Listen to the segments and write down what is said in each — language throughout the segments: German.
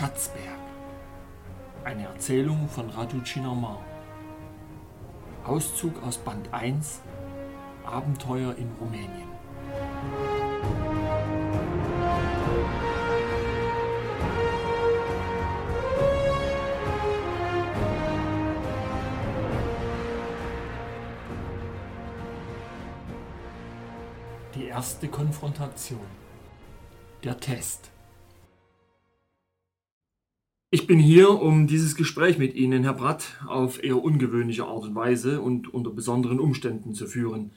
Schatzberg. Eine Erzählung von Radu Cinnamar. Auszug aus Band 1 Abenteuer in Rumänien. Die erste Konfrontation. Der Test. Ich bin hier, um dieses Gespräch mit Ihnen, Herr Bratt, auf eher ungewöhnliche Art und Weise und unter besonderen Umständen zu führen,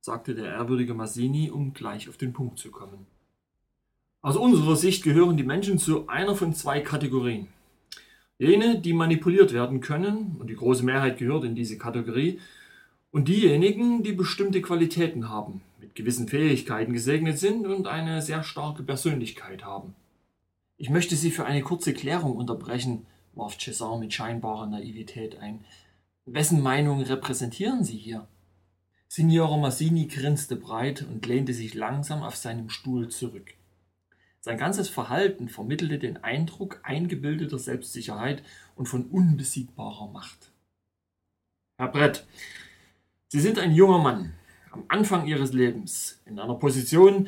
sagte der ehrwürdige Massini, um gleich auf den Punkt zu kommen. Aus unserer Sicht gehören die Menschen zu einer von zwei Kategorien. Jene, die manipuliert werden können, und die große Mehrheit gehört in diese Kategorie, und diejenigen, die bestimmte Qualitäten haben, mit gewissen Fähigkeiten gesegnet sind und eine sehr starke Persönlichkeit haben. Ich möchte Sie für eine kurze Klärung unterbrechen, warf Cesar mit scheinbarer Naivität ein. Wessen Meinung repräsentieren Sie hier? Signore Massini grinste breit und lehnte sich langsam auf seinem Stuhl zurück. Sein ganzes Verhalten vermittelte den Eindruck eingebildeter Selbstsicherheit und von unbesiegbarer Macht. Herr Brett, Sie sind ein junger Mann, am Anfang Ihres Lebens, in einer Position,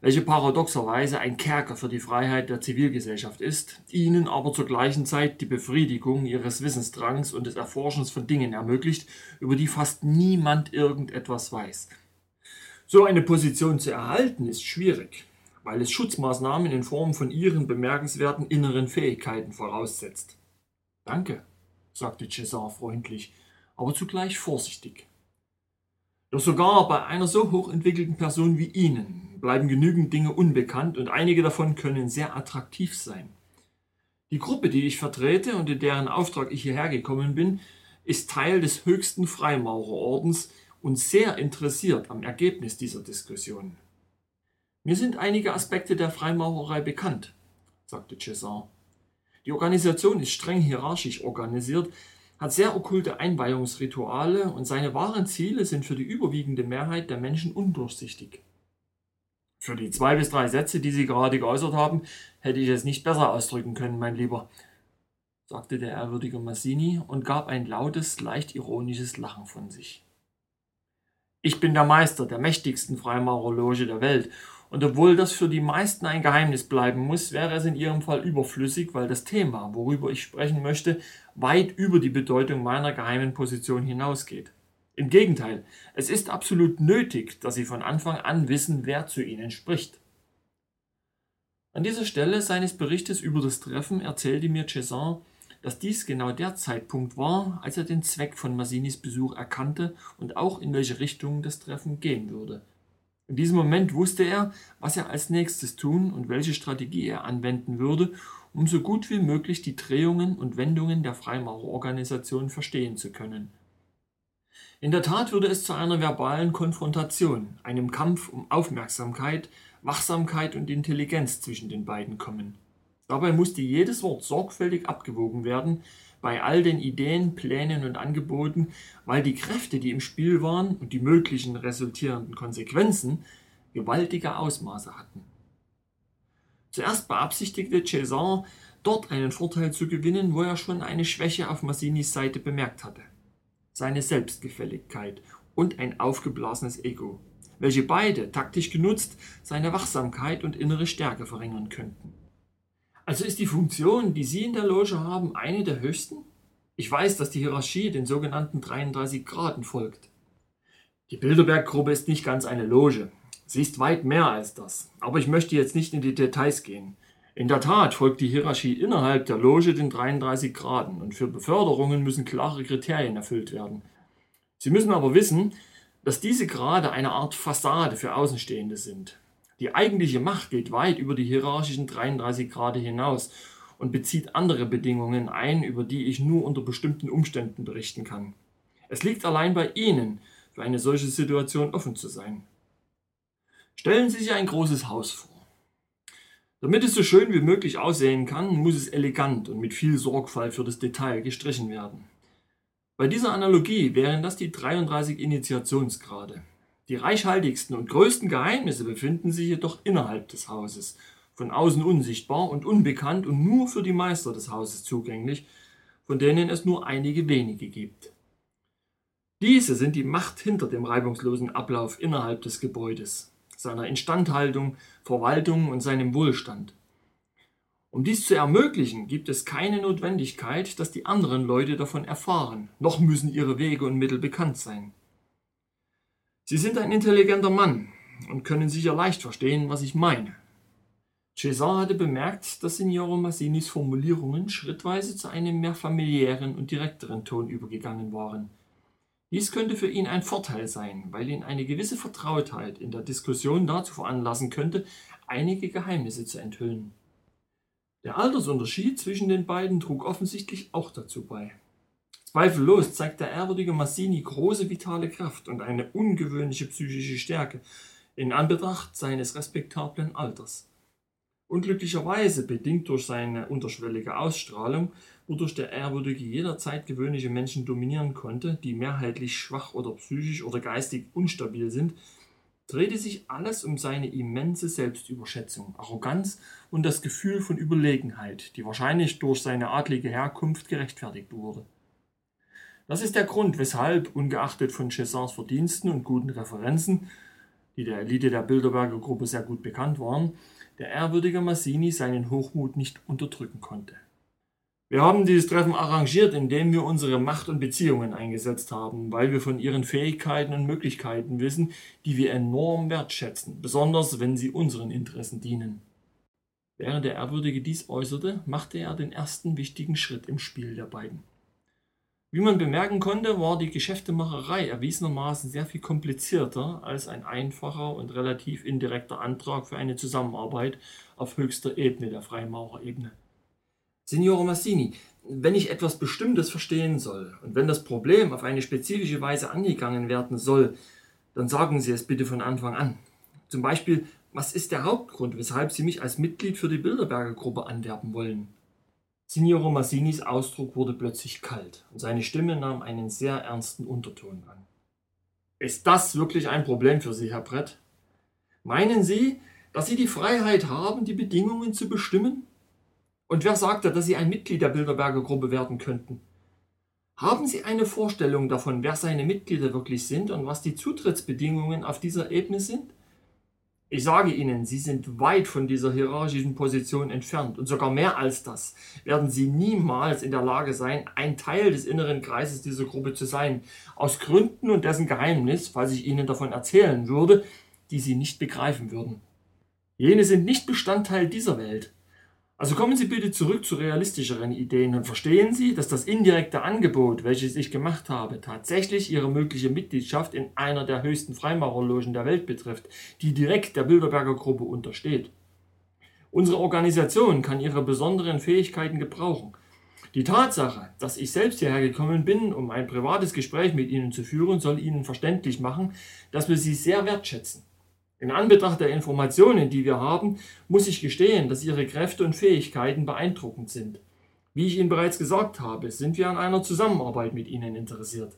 welche paradoxerweise ein Kerker für die Freiheit der Zivilgesellschaft ist, ihnen aber zur gleichen Zeit die Befriedigung ihres Wissensdrangs und des Erforschens von Dingen ermöglicht, über die fast niemand irgendetwas weiß. So eine Position zu erhalten ist schwierig, weil es Schutzmaßnahmen in Form von ihren bemerkenswerten inneren Fähigkeiten voraussetzt. Danke, sagte César freundlich, aber zugleich vorsichtig. Doch sogar bei einer so hochentwickelten Person wie Ihnen bleiben genügend Dinge unbekannt und einige davon können sehr attraktiv sein. Die Gruppe, die ich vertrete und in deren Auftrag ich hierher gekommen bin, ist Teil des höchsten Freimaurerordens und sehr interessiert am Ergebnis dieser Diskussion. Mir sind einige Aspekte der Freimaurerei bekannt, sagte Cesar. Die Organisation ist streng hierarchisch organisiert, hat sehr okkulte Einweihungsrituale und seine wahren Ziele sind für die überwiegende Mehrheit der Menschen undurchsichtig. Für die zwei bis drei Sätze, die Sie gerade geäußert haben, hätte ich es nicht besser ausdrücken können, mein Lieber, sagte der ehrwürdige Massini und gab ein lautes, leicht ironisches Lachen von sich. Ich bin der Meister der mächtigsten Freimaurerloge der Welt, und obwohl das für die meisten ein Geheimnis bleiben muss, wäre es in Ihrem Fall überflüssig, weil das Thema, worüber ich sprechen möchte, weit über die Bedeutung meiner geheimen Position hinausgeht. Im Gegenteil, es ist absolut nötig, dass Sie von Anfang an wissen, wer zu Ihnen spricht. An dieser Stelle seines Berichtes über das Treffen erzählte mir Cezanne, dass dies genau der Zeitpunkt war, als er den Zweck von Massinis Besuch erkannte und auch in welche Richtung das Treffen gehen würde. In diesem Moment wusste er, was er als nächstes tun und welche Strategie er anwenden würde, um so gut wie möglich die Drehungen und Wendungen der Freimaurerorganisation verstehen zu können. In der Tat würde es zu einer verbalen Konfrontation, einem Kampf um Aufmerksamkeit, Wachsamkeit und Intelligenz zwischen den beiden kommen. Dabei musste jedes Wort sorgfältig abgewogen werden, bei all den Ideen, Plänen und Angeboten, weil die Kräfte, die im Spiel waren und die möglichen resultierenden Konsequenzen gewaltige Ausmaße hatten. Zuerst beabsichtigte Cézanne, dort einen Vorteil zu gewinnen, wo er schon eine Schwäche auf Massinis Seite bemerkt hatte seine Selbstgefälligkeit und ein aufgeblasenes Ego, welche beide, taktisch genutzt, seine Wachsamkeit und innere Stärke verringern könnten. Also ist die Funktion, die Sie in der Loge haben, eine der höchsten? Ich weiß, dass die Hierarchie den sogenannten 33 Graden folgt. Die Bilderberg-Gruppe ist nicht ganz eine Loge. Sie ist weit mehr als das. Aber ich möchte jetzt nicht in die Details gehen. In der Tat folgt die Hierarchie innerhalb der Loge den 33 Graden und für Beförderungen müssen klare Kriterien erfüllt werden. Sie müssen aber wissen, dass diese Grade eine Art Fassade für Außenstehende sind. Die eigentliche Macht geht weit über die hierarchischen 33 Grade hinaus und bezieht andere Bedingungen ein, über die ich nur unter bestimmten Umständen berichten kann. Es liegt allein bei Ihnen, für eine solche Situation offen zu sein. Stellen Sie sich ein großes Haus vor. Damit es so schön wie möglich aussehen kann, muss es elegant und mit viel Sorgfalt für das Detail gestrichen werden. Bei dieser Analogie wären das die 33 Initiationsgrade. Die reichhaltigsten und größten Geheimnisse befinden sich jedoch innerhalb des Hauses, von außen unsichtbar und unbekannt und nur für die Meister des Hauses zugänglich, von denen es nur einige wenige gibt. Diese sind die Macht hinter dem reibungslosen Ablauf innerhalb des Gebäudes, seiner Instandhaltung, Verwaltung und seinem Wohlstand. Um dies zu ermöglichen, gibt es keine Notwendigkeit, dass die anderen Leute davon erfahren, noch müssen ihre Wege und Mittel bekannt sein. Sie sind ein intelligenter Mann und können sicher leicht verstehen, was ich meine. César hatte bemerkt, dass Signoro Massinis Formulierungen schrittweise zu einem mehr familiären und direkteren Ton übergegangen waren. Dies könnte für ihn ein Vorteil sein, weil ihn eine gewisse Vertrautheit in der Diskussion dazu veranlassen könnte, einige Geheimnisse zu enthüllen. Der Altersunterschied zwischen den beiden trug offensichtlich auch dazu bei. Zweifellos zeigt der ehrwürdige Massini große vitale Kraft und eine ungewöhnliche psychische Stärke in Anbetracht seines respektablen Alters. Unglücklicherweise, bedingt durch seine unterschwellige Ausstrahlung, wodurch der Ehrwürdige jederzeit gewöhnliche Menschen dominieren konnte, die mehrheitlich schwach oder psychisch oder geistig unstabil sind, drehte sich alles um seine immense Selbstüberschätzung, Arroganz und das Gefühl von Überlegenheit, die wahrscheinlich durch seine adlige Herkunft gerechtfertigt wurde. Das ist der Grund, weshalb, ungeachtet von Césars Verdiensten und guten Referenzen, die der Elite der Bilderberger Gruppe sehr gut bekannt waren, der ehrwürdige Massini seinen Hochmut nicht unterdrücken konnte. Wir haben dieses Treffen arrangiert, indem wir unsere Macht und Beziehungen eingesetzt haben, weil wir von ihren Fähigkeiten und Möglichkeiten wissen, die wir enorm wertschätzen, besonders wenn sie unseren Interessen dienen. Während der Ehrwürdige dies äußerte, machte er den ersten wichtigen Schritt im Spiel der beiden. Wie man bemerken konnte, war die Geschäftemacherei erwiesenermaßen sehr viel komplizierter als ein einfacher und relativ indirekter Antrag für eine Zusammenarbeit auf höchster Ebene der Freimaurerebene. Signore Massini, wenn ich etwas Bestimmtes verstehen soll und wenn das Problem auf eine spezifische Weise angegangen werden soll, dann sagen Sie es bitte von Anfang an. Zum Beispiel, was ist der Hauptgrund, weshalb Sie mich als Mitglied für die Bilderberger Gruppe anwerben wollen? Signore Massinis Ausdruck wurde plötzlich kalt und seine Stimme nahm einen sehr ernsten Unterton an. Ist das wirklich ein Problem für Sie, Herr Brett? Meinen Sie, dass Sie die Freiheit haben, die Bedingungen zu bestimmen? Und wer sagte, dass Sie ein Mitglied der Bilderberger Gruppe werden könnten? Haben Sie eine Vorstellung davon, wer seine Mitglieder wirklich sind und was die Zutrittsbedingungen auf dieser Ebene sind? Ich sage Ihnen, Sie sind weit von dieser hierarchischen Position entfernt und sogar mehr als das werden Sie niemals in der Lage sein, ein Teil des inneren Kreises dieser Gruppe zu sein, aus Gründen und dessen Geheimnis, falls ich Ihnen davon erzählen würde, die Sie nicht begreifen würden. Jene sind nicht Bestandteil dieser Welt. Also kommen Sie bitte zurück zu realistischeren Ideen und verstehen Sie, dass das indirekte Angebot, welches ich gemacht habe, tatsächlich Ihre mögliche Mitgliedschaft in einer der höchsten Freimaurerlogen der Welt betrifft, die direkt der Bilderberger Gruppe untersteht. Unsere Organisation kann Ihre besonderen Fähigkeiten gebrauchen. Die Tatsache, dass ich selbst hierher gekommen bin, um ein privates Gespräch mit Ihnen zu führen, soll Ihnen verständlich machen, dass wir Sie sehr wertschätzen. In Anbetracht der Informationen, die wir haben, muss ich gestehen, dass Ihre Kräfte und Fähigkeiten beeindruckend sind. Wie ich Ihnen bereits gesagt habe, sind wir an einer Zusammenarbeit mit Ihnen interessiert.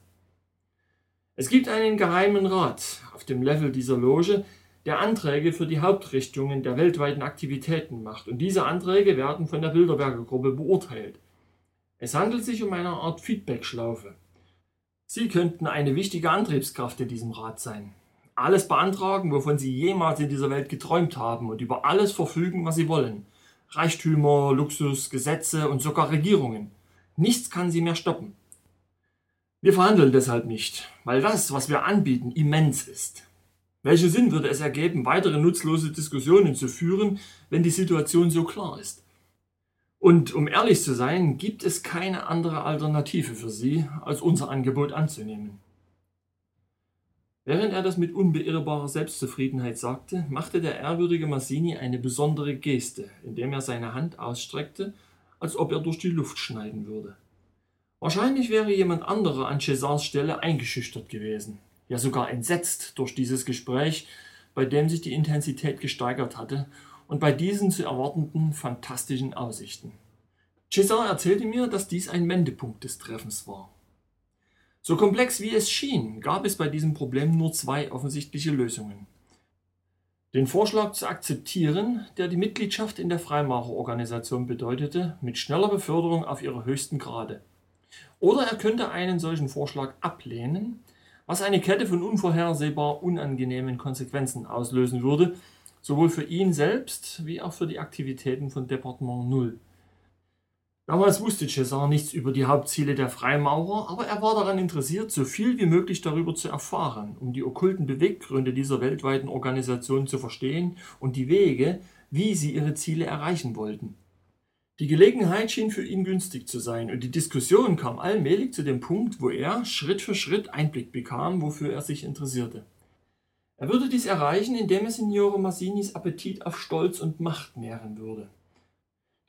Es gibt einen geheimen Rat auf dem Level dieser Loge, der Anträge für die Hauptrichtungen der weltweiten Aktivitäten macht, und diese Anträge werden von der Bilderberger Gruppe beurteilt. Es handelt sich um eine Art Feedback-Schlaufe. Sie könnten eine wichtige Antriebskraft in diesem Rat sein alles beantragen, wovon sie jemals in dieser Welt geträumt haben und über alles verfügen, was sie wollen. Reichtümer, Luxus, Gesetze und sogar Regierungen. Nichts kann sie mehr stoppen. Wir verhandeln deshalb nicht, weil das, was wir anbieten, immens ist. Welchen Sinn würde es ergeben, weitere nutzlose Diskussionen zu führen, wenn die Situation so klar ist? Und um ehrlich zu sein, gibt es keine andere Alternative für Sie, als unser Angebot anzunehmen. Während er das mit unbeirrbarer Selbstzufriedenheit sagte, machte der ehrwürdige Massini eine besondere Geste, indem er seine Hand ausstreckte, als ob er durch die Luft schneiden würde. Wahrscheinlich wäre jemand anderer an Césars Stelle eingeschüchtert gewesen, ja sogar entsetzt durch dieses Gespräch, bei dem sich die Intensität gesteigert hatte und bei diesen zu erwartenden fantastischen Aussichten. César erzählte mir, dass dies ein Wendepunkt des Treffens war. So komplex wie es schien, gab es bei diesem Problem nur zwei offensichtliche Lösungen. den Vorschlag zu akzeptieren, der die Mitgliedschaft in der Freimaurerorganisation bedeutete, mit schneller Beförderung auf ihre höchsten Grade. Oder er könnte einen solchen Vorschlag ablehnen, was eine Kette von unvorhersehbar unangenehmen Konsequenzen auslösen würde, sowohl für ihn selbst wie auch für die Aktivitäten von Departement Null. Damals wusste César nichts über die Hauptziele der Freimaurer, aber er war daran interessiert, so viel wie möglich darüber zu erfahren, um die okkulten Beweggründe dieser weltweiten Organisation zu verstehen und die Wege, wie sie ihre Ziele erreichen wollten. Die Gelegenheit schien für ihn günstig zu sein und die Diskussion kam allmählich zu dem Punkt, wo er Schritt für Schritt Einblick bekam, wofür er sich interessierte. Er würde dies erreichen, indem er Signore Massinis Appetit auf Stolz und Macht nähren würde.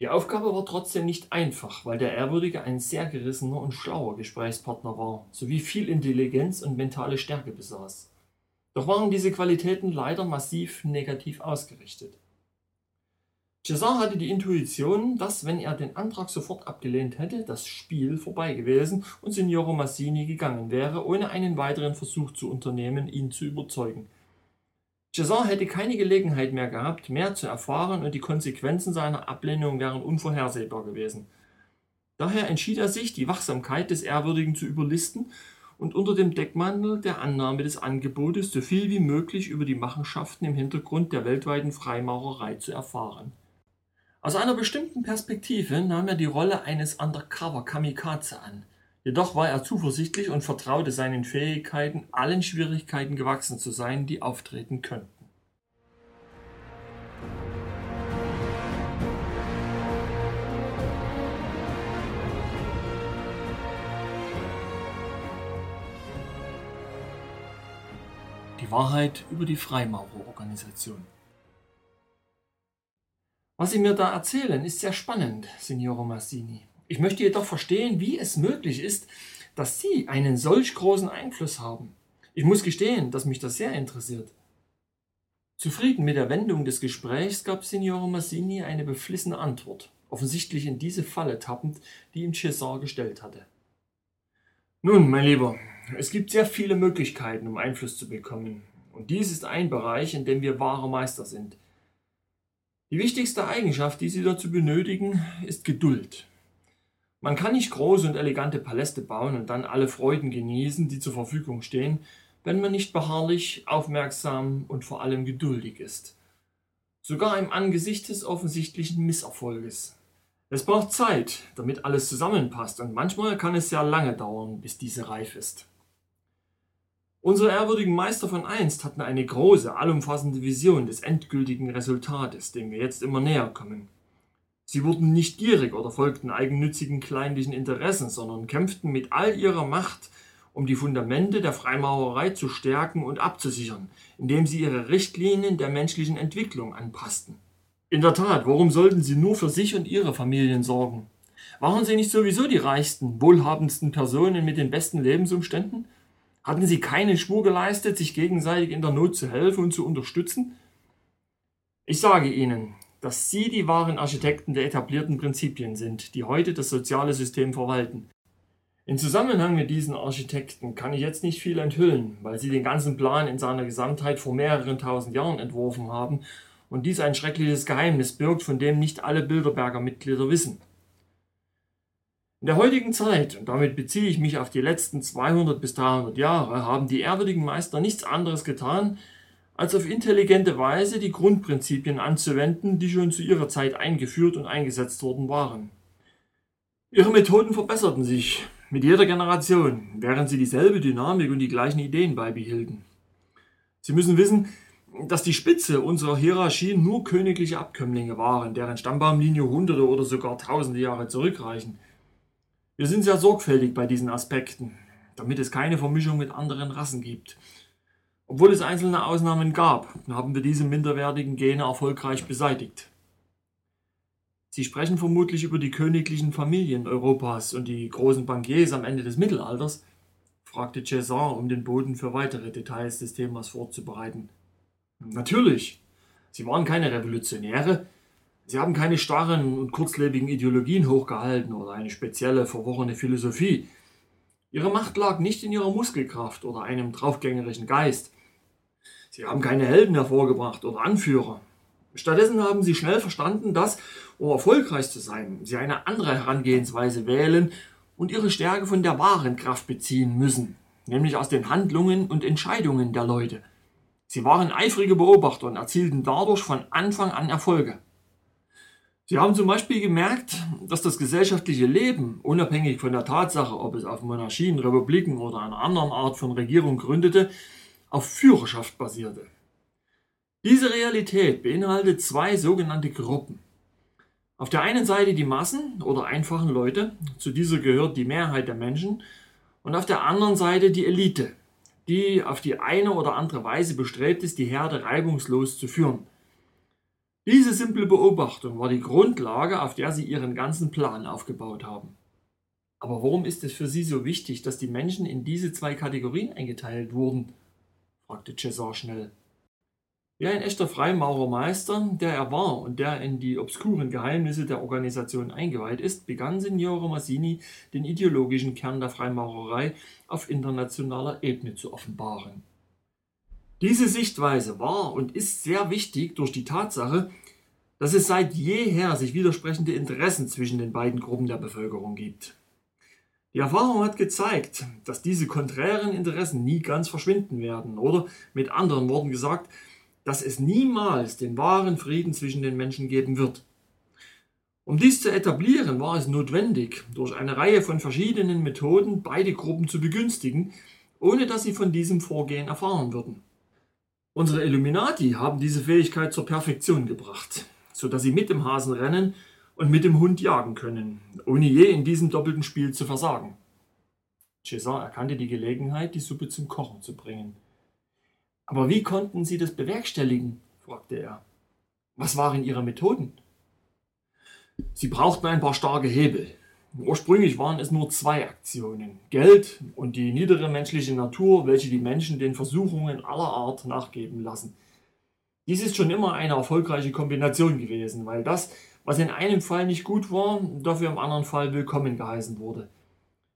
Die Aufgabe war trotzdem nicht einfach, weil der Ehrwürdige ein sehr gerissener und schlauer Gesprächspartner war, sowie viel Intelligenz und mentale Stärke besaß. Doch waren diese Qualitäten leider massiv negativ ausgerichtet. César hatte die Intuition, dass, wenn er den Antrag sofort abgelehnt hätte, das Spiel vorbei gewesen und Signore Massini gegangen wäre, ohne einen weiteren Versuch zu unternehmen, ihn zu überzeugen. César hätte keine Gelegenheit mehr gehabt, mehr zu erfahren und die Konsequenzen seiner Ablehnung wären unvorhersehbar gewesen. Daher entschied er sich, die Wachsamkeit des Ehrwürdigen zu überlisten und unter dem Deckmantel der Annahme des Angebotes so viel wie möglich über die Machenschaften im Hintergrund der weltweiten Freimaurerei zu erfahren. Aus einer bestimmten Perspektive nahm er die Rolle eines Undercover-Kamikaze an, Jedoch war er zuversichtlich und vertraute seinen Fähigkeiten, allen Schwierigkeiten gewachsen zu sein, die auftreten könnten. Die Wahrheit über die Freimaurerorganisation. Was Sie mir da erzählen, ist sehr spannend, Signore Massini. Ich möchte jedoch verstehen, wie es möglich ist, dass Sie einen solch großen Einfluss haben. Ich muss gestehen, dass mich das sehr interessiert. Zufrieden mit der Wendung des Gesprächs gab Signore Massini eine beflissene Antwort, offensichtlich in diese Falle tappend, die ihm César gestellt hatte. Nun, mein Lieber, es gibt sehr viele Möglichkeiten, um Einfluss zu bekommen, und dies ist ein Bereich, in dem wir wahre Meister sind. Die wichtigste Eigenschaft, die Sie dazu benötigen, ist Geduld. Man kann nicht große und elegante Paläste bauen und dann alle Freuden genießen, die zur Verfügung stehen, wenn man nicht beharrlich, aufmerksam und vor allem geduldig ist. Sogar im Angesicht des offensichtlichen Misserfolges. Es braucht Zeit, damit alles zusammenpasst und manchmal kann es sehr lange dauern, bis diese reif ist. Unsere ehrwürdigen Meister von einst hatten eine große, allumfassende Vision des endgültigen Resultates, dem wir jetzt immer näher kommen. Sie wurden nicht gierig oder folgten eigennützigen kleinlichen Interessen, sondern kämpften mit all ihrer Macht, um die Fundamente der Freimaurerei zu stärken und abzusichern, indem sie ihre Richtlinien der menschlichen Entwicklung anpassten. In der Tat, warum sollten sie nur für sich und ihre Familien sorgen? Waren sie nicht sowieso die reichsten, wohlhabendsten Personen mit den besten Lebensumständen? Hatten sie keinen Schwur geleistet, sich gegenseitig in der Not zu helfen und zu unterstützen? Ich sage Ihnen, dass sie die wahren Architekten der etablierten Prinzipien sind, die heute das soziale System verwalten. In Zusammenhang mit diesen Architekten kann ich jetzt nicht viel enthüllen, weil sie den ganzen Plan in seiner Gesamtheit vor mehreren tausend Jahren entworfen haben und dies ein schreckliches Geheimnis birgt, von dem nicht alle Bilderberger Mitglieder wissen. In der heutigen Zeit, und damit beziehe ich mich auf die letzten 200 bis 300 Jahre, haben die ehrwürdigen Meister nichts anderes getan, als auf intelligente Weise die Grundprinzipien anzuwenden, die schon zu ihrer Zeit eingeführt und eingesetzt worden waren. Ihre Methoden verbesserten sich mit jeder Generation, während sie dieselbe Dynamik und die gleichen Ideen beibehielten. Sie müssen wissen, dass die Spitze unserer Hierarchie nur königliche Abkömmlinge waren, deren Stammbaumlinie hunderte oder sogar tausende Jahre zurückreichen. Wir sind sehr sorgfältig bei diesen Aspekten, damit es keine Vermischung mit anderen Rassen gibt obwohl es einzelne Ausnahmen gab, haben wir diese minderwertigen Gene erfolgreich beseitigt. Sie sprechen vermutlich über die königlichen Familien Europas und die großen Bankiers am Ende des Mittelalters, fragte César, um den Boden für weitere Details des Themas vorzubereiten. Natürlich. Sie waren keine Revolutionäre. Sie haben keine starren und kurzlebigen Ideologien hochgehalten oder eine spezielle, verworrene Philosophie. Ihre Macht lag nicht in ihrer Muskelkraft oder einem draufgängerischen Geist. Sie haben keine Helden hervorgebracht oder Anführer. Stattdessen haben sie schnell verstanden, dass, um erfolgreich zu sein, sie eine andere Herangehensweise wählen und ihre Stärke von der wahren Kraft beziehen müssen, nämlich aus den Handlungen und Entscheidungen der Leute. Sie waren eifrige Beobachter und erzielten dadurch von Anfang an Erfolge. Sie haben zum Beispiel gemerkt, dass das gesellschaftliche Leben, unabhängig von der Tatsache, ob es auf Monarchien, Republiken oder einer anderen Art von Regierung gründete, auf Führerschaft basierte. Diese Realität beinhaltet zwei sogenannte Gruppen. Auf der einen Seite die Massen oder einfachen Leute, zu dieser gehört die Mehrheit der Menschen, und auf der anderen Seite die Elite, die auf die eine oder andere Weise bestrebt ist, die Herde reibungslos zu führen. Diese simple Beobachtung war die Grundlage, auf der sie ihren ganzen Plan aufgebaut haben. Aber warum ist es für Sie so wichtig, dass die Menschen in diese zwei Kategorien eingeteilt wurden? Fragte Cesar schnell. Wie ein echter Freimaurermeister, der er war und der in die obskuren Geheimnisse der Organisation eingeweiht ist, begann Signore Massini den ideologischen Kern der Freimaurerei auf internationaler Ebene zu offenbaren. Diese Sichtweise war und ist sehr wichtig durch die Tatsache, dass es seit jeher sich widersprechende Interessen zwischen den beiden Gruppen der Bevölkerung gibt. Die Erfahrung hat gezeigt, dass diese konträren Interessen nie ganz verschwinden werden oder mit anderen Worten gesagt, dass es niemals den wahren Frieden zwischen den Menschen geben wird. Um dies zu etablieren, war es notwendig, durch eine Reihe von verschiedenen Methoden beide Gruppen zu begünstigen, ohne dass sie von diesem Vorgehen erfahren würden. Unsere Illuminati haben diese Fähigkeit zur Perfektion gebracht, so dass sie mit dem Hasen rennen und mit dem Hund jagen können, ohne je in diesem doppelten Spiel zu versagen. César erkannte die Gelegenheit, die Suppe zum Kochen zu bringen. Aber wie konnten Sie das bewerkstelligen? fragte er. Was waren Ihre Methoden? Sie brauchten ein paar starke Hebel, Ursprünglich waren es nur zwei Aktionen. Geld und die niedere menschliche Natur, welche die Menschen den Versuchungen aller Art nachgeben lassen. Dies ist schon immer eine erfolgreiche Kombination gewesen, weil das, was in einem Fall nicht gut war, dafür im anderen Fall willkommen geheißen wurde.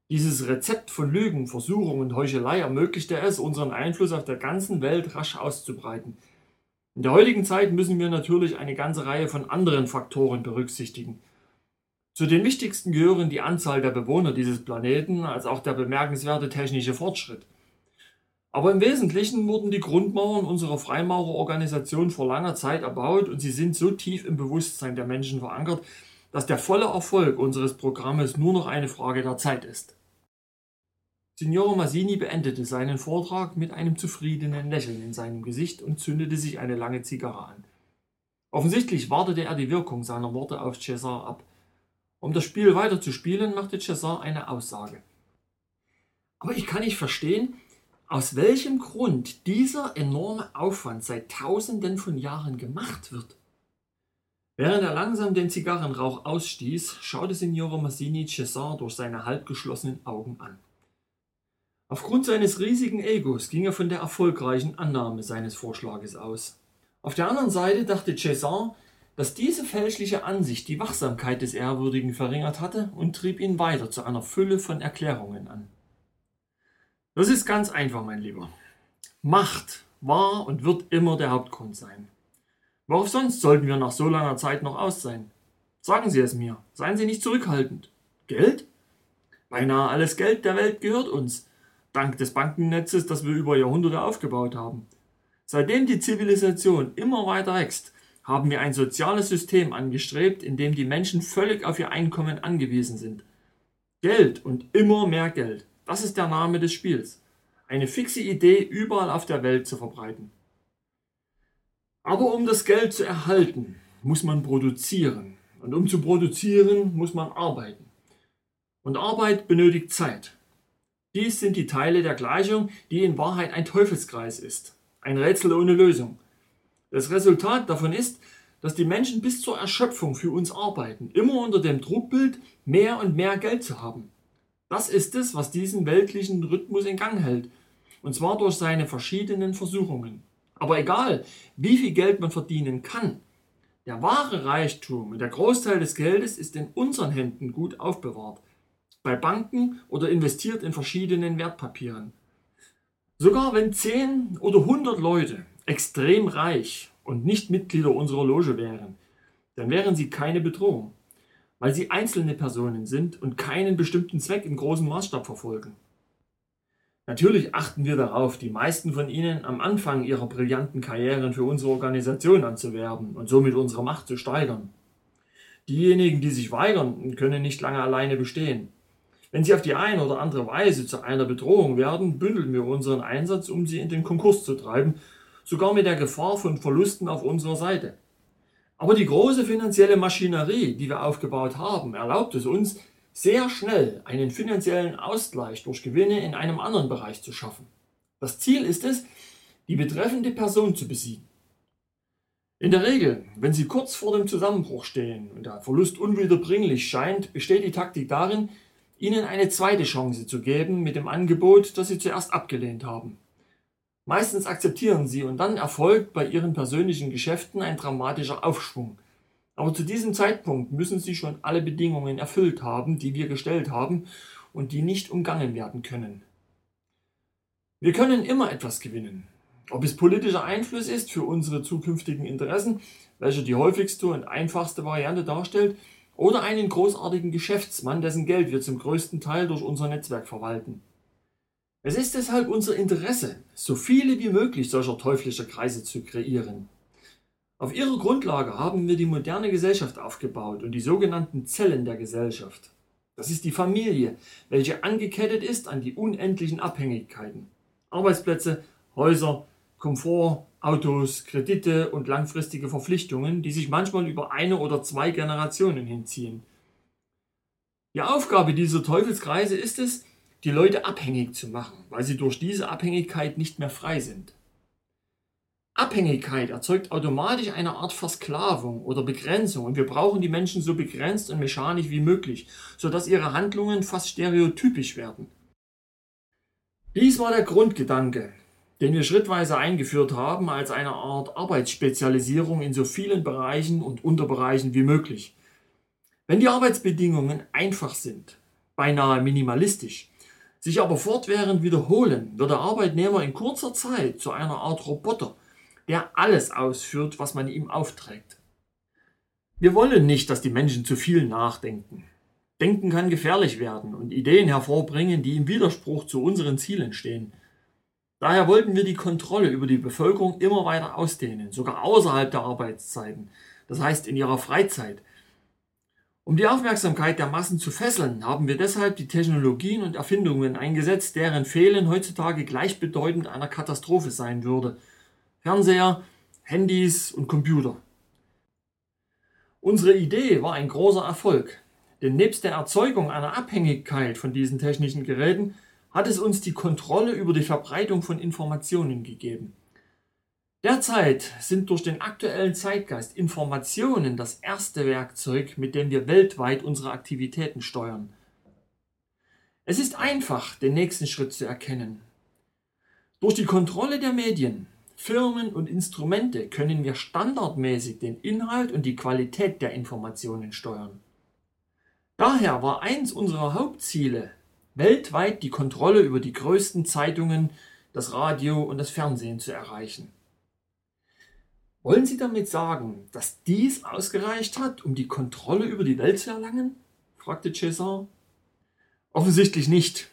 Dieses Rezept von Lügen, Versuchung und Heuchelei ermöglichte es, unseren Einfluss auf der ganzen Welt rasch auszubreiten. In der heutigen Zeit müssen wir natürlich eine ganze Reihe von anderen Faktoren berücksichtigen. Zu den wichtigsten gehören die Anzahl der Bewohner dieses Planeten als auch der bemerkenswerte technische Fortschritt. Aber im Wesentlichen wurden die Grundmauern unserer Freimaurerorganisation vor langer Zeit erbaut und sie sind so tief im Bewusstsein der Menschen verankert, dass der volle Erfolg unseres Programmes nur noch eine Frage der Zeit ist. Signore Massini beendete seinen Vortrag mit einem zufriedenen Lächeln in seinem Gesicht und zündete sich eine lange Zigarre an. Offensichtlich wartete er die Wirkung seiner Worte auf Cesar ab. Um das Spiel weiter zu spielen, machte Cesar eine Aussage. Aber ich kann nicht verstehen, aus welchem Grund dieser enorme Aufwand seit Tausenden von Jahren gemacht wird. Während er langsam den Zigarrenrauch ausstieß, schaute Signore Massini Cesar durch seine halbgeschlossenen Augen an. Aufgrund seines riesigen Egos ging er von der erfolgreichen Annahme seines Vorschlages aus. Auf der anderen Seite dachte Cesar, dass diese fälschliche Ansicht die Wachsamkeit des Ehrwürdigen verringert hatte und trieb ihn weiter zu einer Fülle von Erklärungen an. Das ist ganz einfach, mein Lieber. Macht war und wird immer der Hauptgrund sein. Worauf sonst sollten wir nach so langer Zeit noch aus sein? Sagen Sie es mir, seien Sie nicht zurückhaltend. Geld? Beinahe alles Geld der Welt gehört uns, dank des Bankennetzes, das wir über Jahrhunderte aufgebaut haben. Seitdem die Zivilisation immer weiter wächst, haben wir ein soziales System angestrebt, in dem die Menschen völlig auf ihr Einkommen angewiesen sind. Geld und immer mehr Geld, das ist der Name des Spiels. Eine fixe Idee überall auf der Welt zu verbreiten. Aber um das Geld zu erhalten, muss man produzieren. Und um zu produzieren, muss man arbeiten. Und Arbeit benötigt Zeit. Dies sind die Teile der Gleichung, die in Wahrheit ein Teufelskreis ist. Ein Rätsel ohne Lösung. Das Resultat davon ist, dass die Menschen bis zur Erschöpfung für uns arbeiten, immer unter dem Druckbild, mehr und mehr Geld zu haben. Das ist es, was diesen weltlichen Rhythmus in Gang hält, und zwar durch seine verschiedenen Versuchungen. Aber egal, wie viel Geld man verdienen kann, der wahre Reichtum und der Großteil des Geldes ist in unseren Händen gut aufbewahrt, bei Banken oder investiert in verschiedenen Wertpapieren. Sogar wenn 10 oder 100 Leute extrem reich und nicht Mitglieder unserer Loge wären, dann wären sie keine Bedrohung, weil sie einzelne Personen sind und keinen bestimmten Zweck im großen Maßstab verfolgen. Natürlich achten wir darauf, die meisten von ihnen am Anfang ihrer brillanten Karrieren für unsere Organisation anzuwerben und somit unsere Macht zu steigern. Diejenigen, die sich weigern, können nicht lange alleine bestehen. Wenn sie auf die eine oder andere Weise zu einer Bedrohung werden, bündeln wir unseren Einsatz, um sie in den Konkurs zu treiben, sogar mit der Gefahr von Verlusten auf unserer Seite. Aber die große finanzielle Maschinerie, die wir aufgebaut haben, erlaubt es uns, sehr schnell einen finanziellen Ausgleich durch Gewinne in einem anderen Bereich zu schaffen. Das Ziel ist es, die betreffende Person zu besiegen. In der Regel, wenn Sie kurz vor dem Zusammenbruch stehen und der Verlust unwiederbringlich scheint, besteht die Taktik darin, Ihnen eine zweite Chance zu geben mit dem Angebot, das Sie zuerst abgelehnt haben. Meistens akzeptieren Sie und dann erfolgt bei Ihren persönlichen Geschäften ein dramatischer Aufschwung. Aber zu diesem Zeitpunkt müssen Sie schon alle Bedingungen erfüllt haben, die wir gestellt haben und die nicht umgangen werden können. Wir können immer etwas gewinnen. Ob es politischer Einfluss ist für unsere zukünftigen Interessen, welcher die häufigste und einfachste Variante darstellt, oder einen großartigen Geschäftsmann, dessen Geld wir zum größten Teil durch unser Netzwerk verwalten. Es ist deshalb unser Interesse, so viele wie möglich solcher teuflischer Kreise zu kreieren. Auf ihrer Grundlage haben wir die moderne Gesellschaft aufgebaut und die sogenannten Zellen der Gesellschaft. Das ist die Familie, welche angekettet ist an die unendlichen Abhängigkeiten. Arbeitsplätze, Häuser, Komfort, Autos, Kredite und langfristige Verpflichtungen, die sich manchmal über eine oder zwei Generationen hinziehen. Die Aufgabe dieser Teufelskreise ist es, die Leute abhängig zu machen, weil sie durch diese Abhängigkeit nicht mehr frei sind. Abhängigkeit erzeugt automatisch eine Art Versklavung oder Begrenzung und wir brauchen die Menschen so begrenzt und mechanisch wie möglich, sodass ihre Handlungen fast stereotypisch werden. Dies war der Grundgedanke, den wir schrittweise eingeführt haben als eine Art Arbeitsspezialisierung in so vielen Bereichen und Unterbereichen wie möglich. Wenn die Arbeitsbedingungen einfach sind, beinahe minimalistisch, sich aber fortwährend wiederholen, wird der Arbeitnehmer in kurzer Zeit zu einer Art Roboter, der alles ausführt, was man ihm aufträgt. Wir wollen nicht, dass die Menschen zu viel nachdenken. Denken kann gefährlich werden und Ideen hervorbringen, die im Widerspruch zu unseren Zielen stehen. Daher wollten wir die Kontrolle über die Bevölkerung immer weiter ausdehnen, sogar außerhalb der Arbeitszeiten, das heißt in ihrer Freizeit. Um die Aufmerksamkeit der Massen zu fesseln, haben wir deshalb die Technologien und Erfindungen eingesetzt, deren Fehlen heutzutage gleichbedeutend einer Katastrophe sein würde – Fernseher, Handys und Computer. Unsere Idee war ein großer Erfolg, denn nebst der Erzeugung einer Abhängigkeit von diesen technischen Geräten hat es uns die Kontrolle über die Verbreitung von Informationen gegeben. Derzeit sind durch den aktuellen Zeitgeist Informationen das erste Werkzeug, mit dem wir weltweit unsere Aktivitäten steuern. Es ist einfach, den nächsten Schritt zu erkennen. Durch die Kontrolle der Medien Firmen und Instrumente können wir standardmäßig den Inhalt und die Qualität der Informationen steuern. Daher war eins unserer Hauptziele, weltweit die Kontrolle über die größten Zeitungen, das Radio und das Fernsehen zu erreichen. Wollen Sie damit sagen, dass dies ausgereicht hat, um die Kontrolle über die Welt zu erlangen? fragte César. Offensichtlich nicht.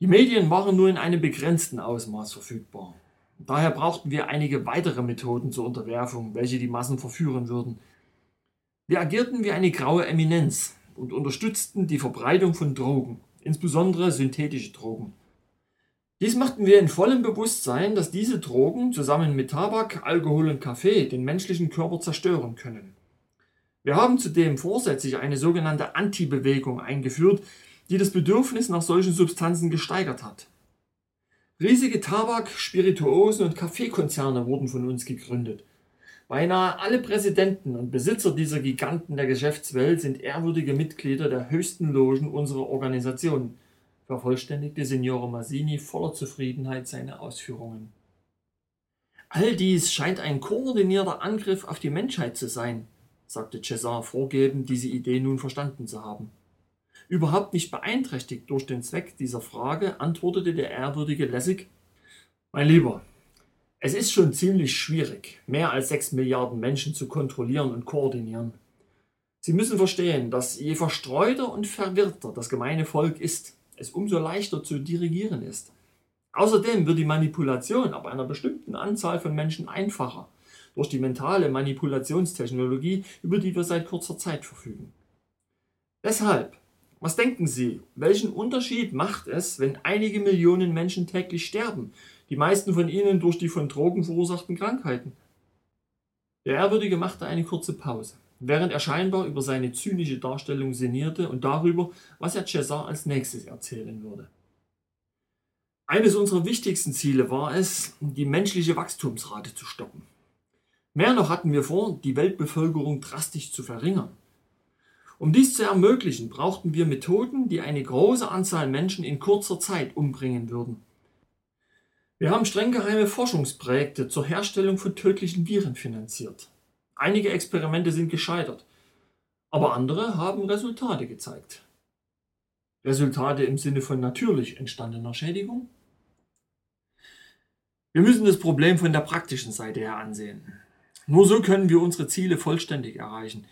Die Medien waren nur in einem begrenzten Ausmaß verfügbar. Daher brauchten wir einige weitere Methoden zur Unterwerfung, welche die Massen verführen würden. Wir agierten wie eine graue Eminenz und unterstützten die Verbreitung von Drogen, insbesondere synthetische Drogen. Dies machten wir in vollem Bewusstsein, dass diese Drogen zusammen mit Tabak, Alkohol und Kaffee den menschlichen Körper zerstören können. Wir haben zudem vorsätzlich eine sogenannte Anti-Bewegung eingeführt, die das Bedürfnis nach solchen Substanzen gesteigert hat. Riesige Tabak-, Spirituosen- und Kaffeekonzerne wurden von uns gegründet. Beinahe alle Präsidenten und Besitzer dieser Giganten der Geschäftswelt sind ehrwürdige Mitglieder der höchsten Logen unserer Organisation, vervollständigte Signore Massini voller Zufriedenheit seine Ausführungen. All dies scheint ein koordinierter Angriff auf die Menschheit zu sein, sagte César vorgebend, diese Idee nun verstanden zu haben. Überhaupt nicht beeinträchtigt durch den Zweck dieser Frage, antwortete der ehrwürdige Lessig, mein Lieber, Es ist schon ziemlich schwierig, mehr als sechs Milliarden Menschen zu kontrollieren und koordinieren. Sie müssen verstehen, dass je verstreuter und verwirrter das gemeine Volk ist, es umso leichter zu dirigieren ist. Außerdem wird die Manipulation ab einer bestimmten Anzahl von Menschen einfacher durch die mentale Manipulationstechnologie, über die wir seit kurzer Zeit verfügen. Deshalb, was denken Sie, welchen Unterschied macht es, wenn einige Millionen Menschen täglich sterben, die meisten von ihnen durch die von Drogen verursachten Krankheiten? Der Ehrwürdige machte eine kurze Pause, während er scheinbar über seine zynische Darstellung sinnierte und darüber, was er Cesar als nächstes erzählen würde. Eines unserer wichtigsten Ziele war es, die menschliche Wachstumsrate zu stoppen. Mehr noch hatten wir vor, die Weltbevölkerung drastisch zu verringern. Um dies zu ermöglichen, brauchten wir Methoden, die eine große Anzahl Menschen in kurzer Zeit umbringen würden. Wir haben streng geheime Forschungsprojekte zur Herstellung von tödlichen Viren finanziert. Einige Experimente sind gescheitert, aber andere haben Resultate gezeigt. Resultate im Sinne von natürlich entstandener Schädigung? Wir müssen das Problem von der praktischen Seite her ansehen. Nur so können wir unsere Ziele vollständig erreichen.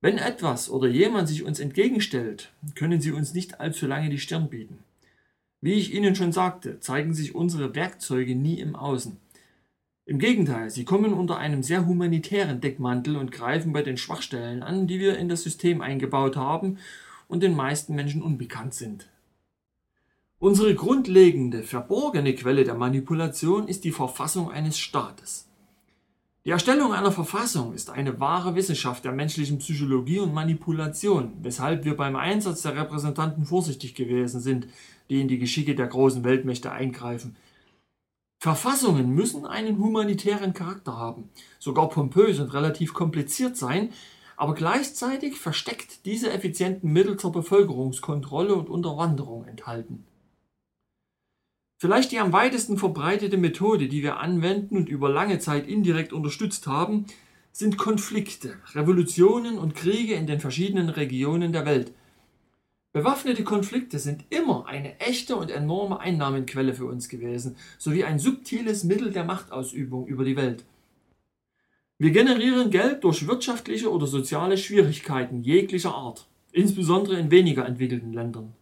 Wenn etwas oder jemand sich uns entgegenstellt, können sie uns nicht allzu lange die Stirn bieten. Wie ich Ihnen schon sagte, zeigen sich unsere Werkzeuge nie im Außen. Im Gegenteil, sie kommen unter einem sehr humanitären Deckmantel und greifen bei den Schwachstellen an, die wir in das System eingebaut haben und den meisten Menschen unbekannt sind. Unsere grundlegende, verborgene Quelle der Manipulation ist die Verfassung eines Staates. Die Erstellung einer Verfassung ist eine wahre Wissenschaft der menschlichen Psychologie und Manipulation, weshalb wir beim Einsatz der Repräsentanten vorsichtig gewesen sind, die in die Geschicke der großen Weltmächte eingreifen. Verfassungen müssen einen humanitären Charakter haben, sogar pompös und relativ kompliziert sein, aber gleichzeitig versteckt diese effizienten Mittel zur Bevölkerungskontrolle und Unterwanderung enthalten. Vielleicht die am weitesten verbreitete Methode, die wir anwenden und über lange Zeit indirekt unterstützt haben, sind Konflikte, Revolutionen und Kriege in den verschiedenen Regionen der Welt. Bewaffnete Konflikte sind immer eine echte und enorme Einnahmenquelle für uns gewesen, sowie ein subtiles Mittel der Machtausübung über die Welt. Wir generieren Geld durch wirtschaftliche oder soziale Schwierigkeiten jeglicher Art, insbesondere in weniger entwickelten Ländern.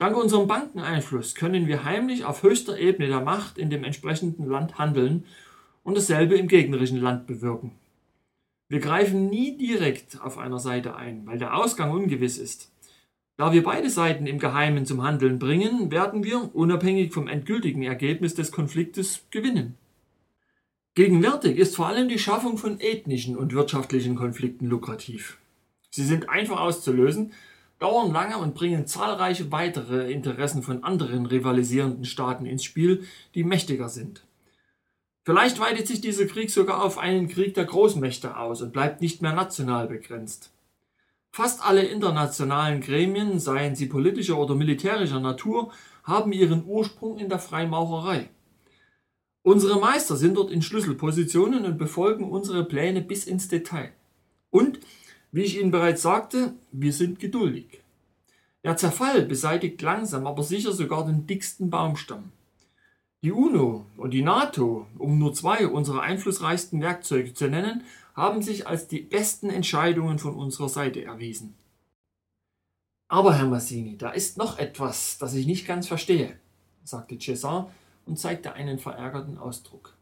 Dank unserem Bankeneinfluss können wir heimlich auf höchster Ebene der Macht in dem entsprechenden Land handeln und dasselbe im gegnerischen Land bewirken. Wir greifen nie direkt auf einer Seite ein, weil der Ausgang ungewiss ist. Da wir beide Seiten im Geheimen zum Handeln bringen, werden wir, unabhängig vom endgültigen Ergebnis des Konfliktes, gewinnen. Gegenwärtig ist vor allem die Schaffung von ethnischen und wirtschaftlichen Konflikten lukrativ. Sie sind einfach auszulösen, dauern lange und bringen zahlreiche weitere Interessen von anderen rivalisierenden Staaten ins Spiel, die mächtiger sind. Vielleicht weitet sich dieser Krieg sogar auf einen Krieg der Großmächte aus und bleibt nicht mehr national begrenzt. Fast alle internationalen Gremien, seien sie politischer oder militärischer Natur, haben ihren Ursprung in der Freimaurerei. Unsere Meister sind dort in Schlüsselpositionen und befolgen unsere Pläne bis ins Detail. Und wie ich Ihnen bereits sagte, wir sind geduldig. Der Zerfall beseitigt langsam, aber sicher sogar den dicksten Baumstamm. Die UNO und die NATO, um nur zwei unserer einflussreichsten Werkzeuge zu nennen, haben sich als die besten Entscheidungen von unserer Seite erwiesen. Aber, Herr Massini, da ist noch etwas, das ich nicht ganz verstehe, sagte Cesar und zeigte einen verärgerten Ausdruck.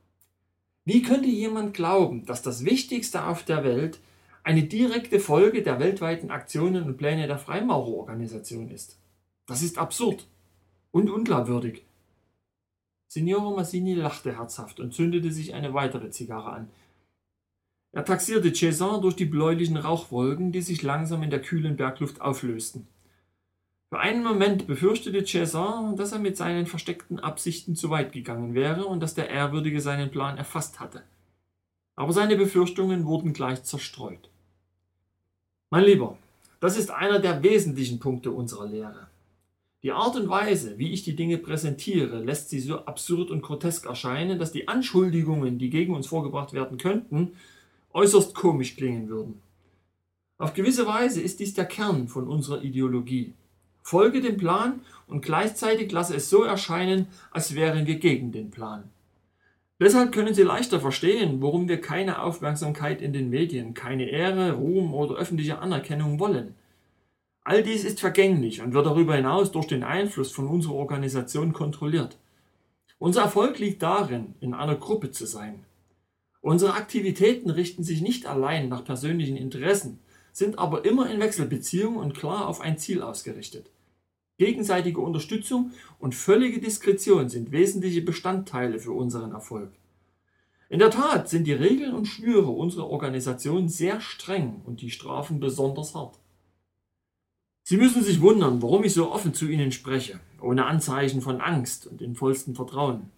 Wie könnte jemand glauben, dass das Wichtigste auf der Welt eine direkte Folge der weltweiten Aktionen und Pläne der Freimaurerorganisation ist. Das ist absurd und unglaubwürdig. Signore Massini lachte herzhaft und zündete sich eine weitere Zigarre an. Er taxierte Cézanne durch die bläulichen Rauchwolken, die sich langsam in der kühlen Bergluft auflösten. Für einen Moment befürchtete Cézanne, dass er mit seinen versteckten Absichten zu weit gegangen wäre und dass der Ehrwürdige seinen Plan erfasst hatte. Aber seine Befürchtungen wurden gleich zerstreut. Mein Lieber, das ist einer der wesentlichen Punkte unserer Lehre. Die Art und Weise, wie ich die Dinge präsentiere, lässt sie so absurd und grotesk erscheinen, dass die Anschuldigungen, die gegen uns vorgebracht werden könnten, äußerst komisch klingen würden. Auf gewisse Weise ist dies der Kern von unserer Ideologie. Folge dem Plan und gleichzeitig lasse es so erscheinen, als wären wir gegen den Plan. Deshalb können Sie leichter verstehen, warum wir keine Aufmerksamkeit in den Medien, keine Ehre, Ruhm oder öffentliche Anerkennung wollen. All dies ist vergänglich und wird darüber hinaus durch den Einfluss von unserer Organisation kontrolliert. Unser Erfolg liegt darin, in einer Gruppe zu sein. Unsere Aktivitäten richten sich nicht allein nach persönlichen Interessen, sind aber immer in Wechselbeziehung und klar auf ein Ziel ausgerichtet. Gegenseitige Unterstützung und völlige Diskretion sind wesentliche Bestandteile für unseren Erfolg. In der Tat sind die Regeln und Schwüre unserer Organisation sehr streng und die Strafen besonders hart. Sie müssen sich wundern, warum ich so offen zu Ihnen spreche, ohne Anzeichen von Angst und in vollstem Vertrauen.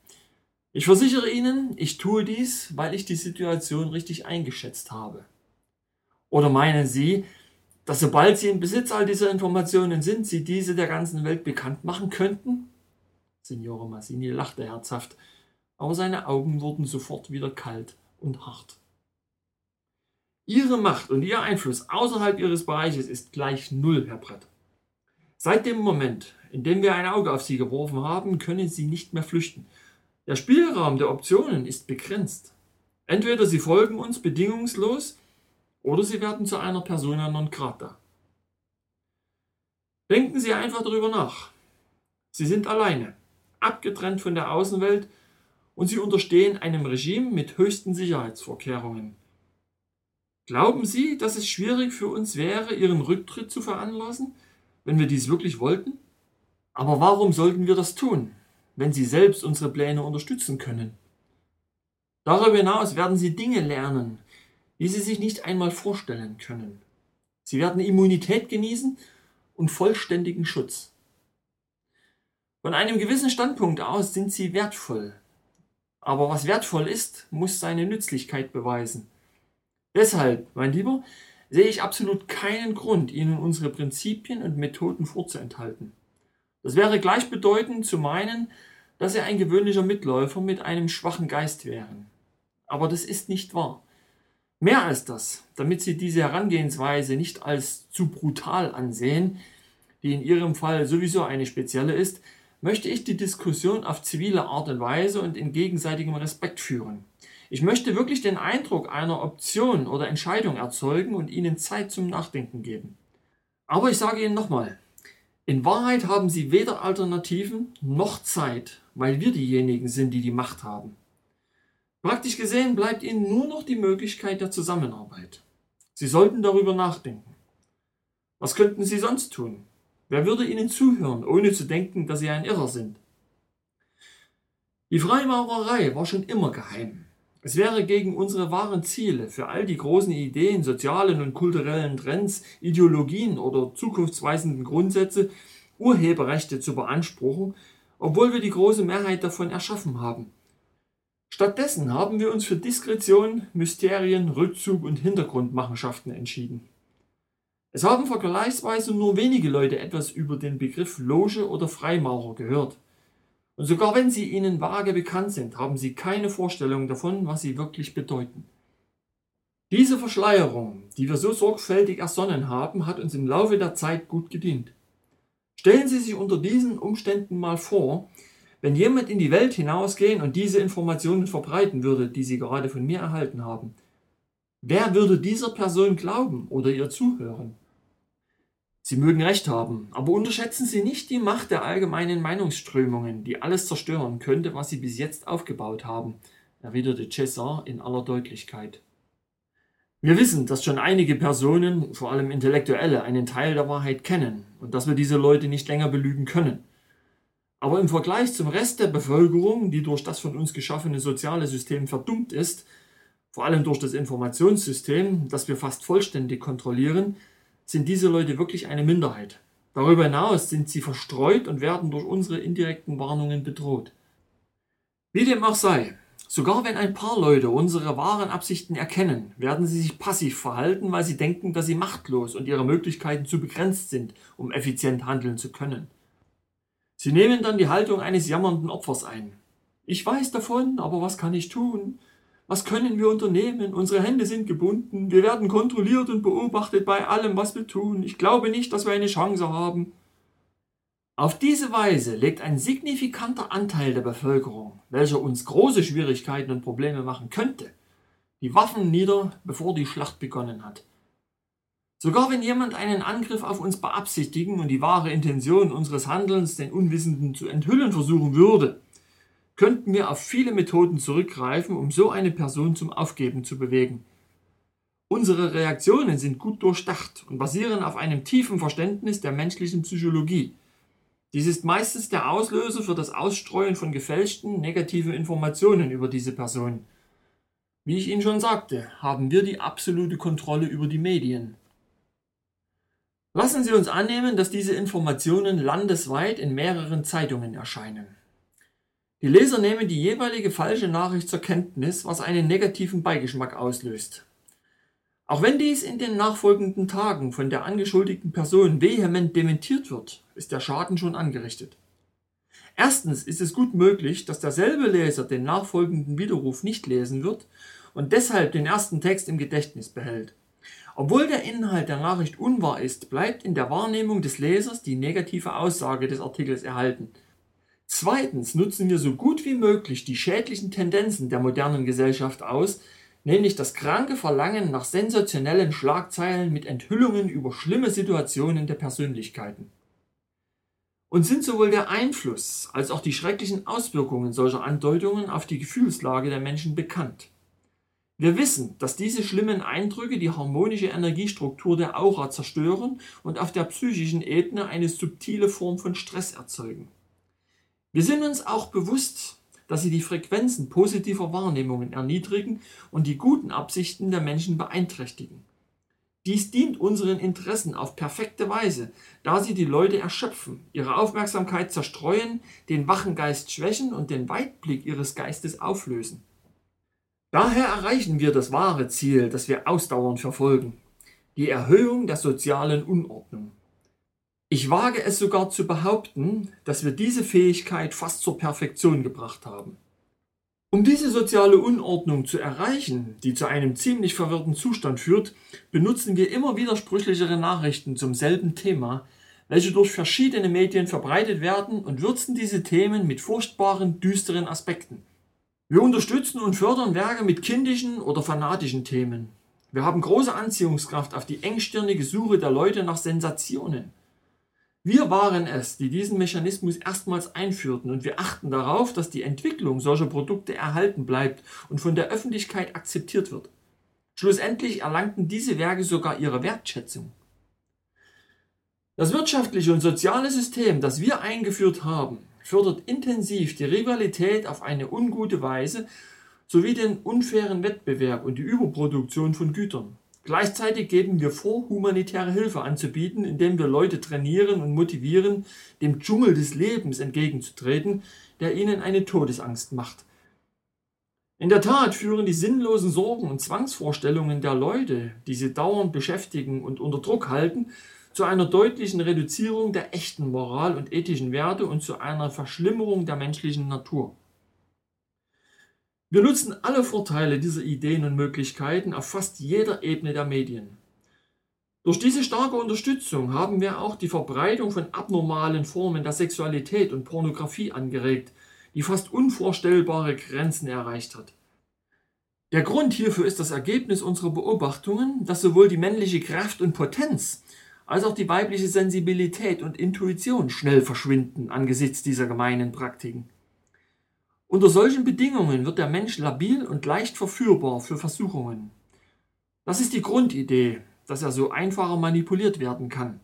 Ich versichere Ihnen, ich tue dies, weil ich die Situation richtig eingeschätzt habe. Oder meinen Sie, dass sobald sie in Besitz all dieser Informationen sind, sie diese der ganzen Welt bekannt machen könnten? Signore Massini lachte herzhaft, aber seine Augen wurden sofort wieder kalt und hart. Ihre Macht und Ihr Einfluss außerhalb Ihres Bereiches ist gleich null, Herr Brett. Seit dem Moment, in dem wir ein Auge auf Sie geworfen haben, können Sie nicht mehr flüchten. Der Spielraum der Optionen ist begrenzt. Entweder Sie folgen uns bedingungslos oder sie werden zu einer Persona non grata. Denken Sie einfach darüber nach. Sie sind alleine, abgetrennt von der Außenwelt und Sie unterstehen einem Regime mit höchsten Sicherheitsvorkehrungen. Glauben Sie, dass es schwierig für uns wäre, Ihren Rücktritt zu veranlassen, wenn wir dies wirklich wollten? Aber warum sollten wir das tun, wenn Sie selbst unsere Pläne unterstützen können? Darüber hinaus werden Sie Dinge lernen, die sie sich nicht einmal vorstellen können. Sie werden Immunität genießen und vollständigen Schutz. Von einem gewissen Standpunkt aus sind sie wertvoll. Aber was wertvoll ist, muss seine Nützlichkeit beweisen. Deshalb, mein Lieber, sehe ich absolut keinen Grund, Ihnen unsere Prinzipien und Methoden vorzuenthalten. Das wäre gleichbedeutend zu meinen, dass Sie ein gewöhnlicher Mitläufer mit einem schwachen Geist wären. Aber das ist nicht wahr. Mehr als das, damit Sie diese Herangehensweise nicht als zu brutal ansehen, die in Ihrem Fall sowieso eine spezielle ist, möchte ich die Diskussion auf zivile Art und Weise und in gegenseitigem Respekt führen. Ich möchte wirklich den Eindruck einer Option oder Entscheidung erzeugen und Ihnen Zeit zum Nachdenken geben. Aber ich sage Ihnen nochmal, in Wahrheit haben Sie weder Alternativen noch Zeit, weil wir diejenigen sind, die die Macht haben. Praktisch gesehen bleibt Ihnen nur noch die Möglichkeit der Zusammenarbeit. Sie sollten darüber nachdenken. Was könnten Sie sonst tun? Wer würde Ihnen zuhören, ohne zu denken, dass Sie ein Irrer sind? Die Freimaurerei war schon immer geheim. Es wäre gegen unsere wahren Ziele, für all die großen Ideen, sozialen und kulturellen Trends, Ideologien oder zukunftsweisenden Grundsätze Urheberrechte zu beanspruchen, obwohl wir die große Mehrheit davon erschaffen haben. Stattdessen haben wir uns für Diskretion, Mysterien, Rückzug und Hintergrundmachenschaften entschieden. Es haben vergleichsweise nur wenige Leute etwas über den Begriff Loge oder Freimaurer gehört. Und sogar wenn sie ihnen vage bekannt sind, haben sie keine Vorstellung davon, was sie wirklich bedeuten. Diese Verschleierung, die wir so sorgfältig ersonnen haben, hat uns im Laufe der Zeit gut gedient. Stellen Sie sich unter diesen Umständen mal vor, wenn jemand in die Welt hinausgehen und diese Informationen verbreiten würde, die Sie gerade von mir erhalten haben, wer würde dieser Person glauben oder ihr zuhören? Sie mögen recht haben, aber unterschätzen Sie nicht die Macht der allgemeinen Meinungsströmungen, die alles zerstören könnte, was Sie bis jetzt aufgebaut haben, erwiderte César in aller Deutlichkeit. Wir wissen, dass schon einige Personen, vor allem Intellektuelle, einen Teil der Wahrheit kennen und dass wir diese Leute nicht länger belügen können. Aber im Vergleich zum Rest der Bevölkerung, die durch das von uns geschaffene soziale System verdummt ist, vor allem durch das Informationssystem, das wir fast vollständig kontrollieren, sind diese Leute wirklich eine Minderheit. Darüber hinaus sind sie verstreut und werden durch unsere indirekten Warnungen bedroht. Wie dem auch sei, sogar wenn ein paar Leute unsere wahren Absichten erkennen, werden sie sich passiv verhalten, weil sie denken, dass sie machtlos und ihre Möglichkeiten zu begrenzt sind, um effizient handeln zu können. Sie nehmen dann die Haltung eines jammernden Opfers ein. Ich weiß davon, aber was kann ich tun? Was können wir unternehmen? Unsere Hände sind gebunden. Wir werden kontrolliert und beobachtet bei allem, was wir tun. Ich glaube nicht, dass wir eine Chance haben. Auf diese Weise legt ein signifikanter Anteil der Bevölkerung, welcher uns große Schwierigkeiten und Probleme machen könnte, die Waffen nieder, bevor die Schlacht begonnen hat. Sogar wenn jemand einen Angriff auf uns beabsichtigen und die wahre Intention unseres Handelns den Unwissenden zu enthüllen versuchen würde, könnten wir auf viele Methoden zurückgreifen, um so eine Person zum Aufgeben zu bewegen. Unsere Reaktionen sind gut durchdacht und basieren auf einem tiefen Verständnis der menschlichen Psychologie. Dies ist meistens der Auslöser für das Ausstreuen von gefälschten, negativen Informationen über diese Person. Wie ich Ihnen schon sagte, haben wir die absolute Kontrolle über die Medien. Lassen Sie uns annehmen, dass diese Informationen landesweit in mehreren Zeitungen erscheinen. Die Leser nehmen die jeweilige falsche Nachricht zur Kenntnis, was einen negativen Beigeschmack auslöst. Auch wenn dies in den nachfolgenden Tagen von der angeschuldigten Person vehement dementiert wird, ist der Schaden schon angerichtet. Erstens ist es gut möglich, dass derselbe Leser den nachfolgenden Widerruf nicht lesen wird und deshalb den ersten Text im Gedächtnis behält. Obwohl der Inhalt der Nachricht unwahr ist, bleibt in der Wahrnehmung des Lesers die negative Aussage des Artikels erhalten. Zweitens nutzen wir so gut wie möglich die schädlichen Tendenzen der modernen Gesellschaft aus, nämlich das kranke Verlangen nach sensationellen Schlagzeilen mit Enthüllungen über schlimme Situationen der Persönlichkeiten. Und sind sowohl der Einfluss als auch die schrecklichen Auswirkungen solcher Andeutungen auf die Gefühlslage der Menschen bekannt. Wir wissen, dass diese schlimmen Eindrücke die harmonische Energiestruktur der Aura zerstören und auf der psychischen Ebene eine subtile Form von Stress erzeugen. Wir sind uns auch bewusst, dass sie die Frequenzen positiver Wahrnehmungen erniedrigen und die guten Absichten der Menschen beeinträchtigen. Dies dient unseren Interessen auf perfekte Weise, da sie die Leute erschöpfen, ihre Aufmerksamkeit zerstreuen, den wachen Geist schwächen und den Weitblick ihres Geistes auflösen. Daher erreichen wir das wahre Ziel, das wir ausdauernd verfolgen, die Erhöhung der sozialen Unordnung. Ich wage es sogar zu behaupten, dass wir diese Fähigkeit fast zur Perfektion gebracht haben. Um diese soziale Unordnung zu erreichen, die zu einem ziemlich verwirrten Zustand führt, benutzen wir immer widersprüchlichere Nachrichten zum selben Thema, welche durch verschiedene Medien verbreitet werden und würzen diese Themen mit furchtbaren, düsteren Aspekten. Wir unterstützen und fördern Werke mit kindischen oder fanatischen Themen. Wir haben große Anziehungskraft auf die engstirnige Suche der Leute nach Sensationen. Wir waren es, die diesen Mechanismus erstmals einführten und wir achten darauf, dass die Entwicklung solcher Produkte erhalten bleibt und von der Öffentlichkeit akzeptiert wird. Schlussendlich erlangten diese Werke sogar ihre Wertschätzung. Das wirtschaftliche und soziale System, das wir eingeführt haben, fördert intensiv die Rivalität auf eine ungute Weise sowie den unfairen Wettbewerb und die Überproduktion von Gütern. Gleichzeitig geben wir vor, humanitäre Hilfe anzubieten, indem wir Leute trainieren und motivieren, dem Dschungel des Lebens entgegenzutreten, der ihnen eine Todesangst macht. In der Tat führen die sinnlosen Sorgen und Zwangsvorstellungen der Leute, die sie dauernd beschäftigen und unter Druck halten, zu einer deutlichen Reduzierung der echten Moral und ethischen Werte und zu einer Verschlimmerung der menschlichen Natur. Wir nutzen alle Vorteile dieser Ideen und Möglichkeiten auf fast jeder Ebene der Medien. Durch diese starke Unterstützung haben wir auch die Verbreitung von abnormalen Formen der Sexualität und Pornografie angeregt, die fast unvorstellbare Grenzen erreicht hat. Der Grund hierfür ist das Ergebnis unserer Beobachtungen, dass sowohl die männliche Kraft und Potenz als auch die weibliche Sensibilität und Intuition schnell verschwinden angesichts dieser gemeinen Praktiken. Unter solchen Bedingungen wird der Mensch labil und leicht verführbar für Versuchungen. Das ist die Grundidee, dass er so einfacher manipuliert werden kann.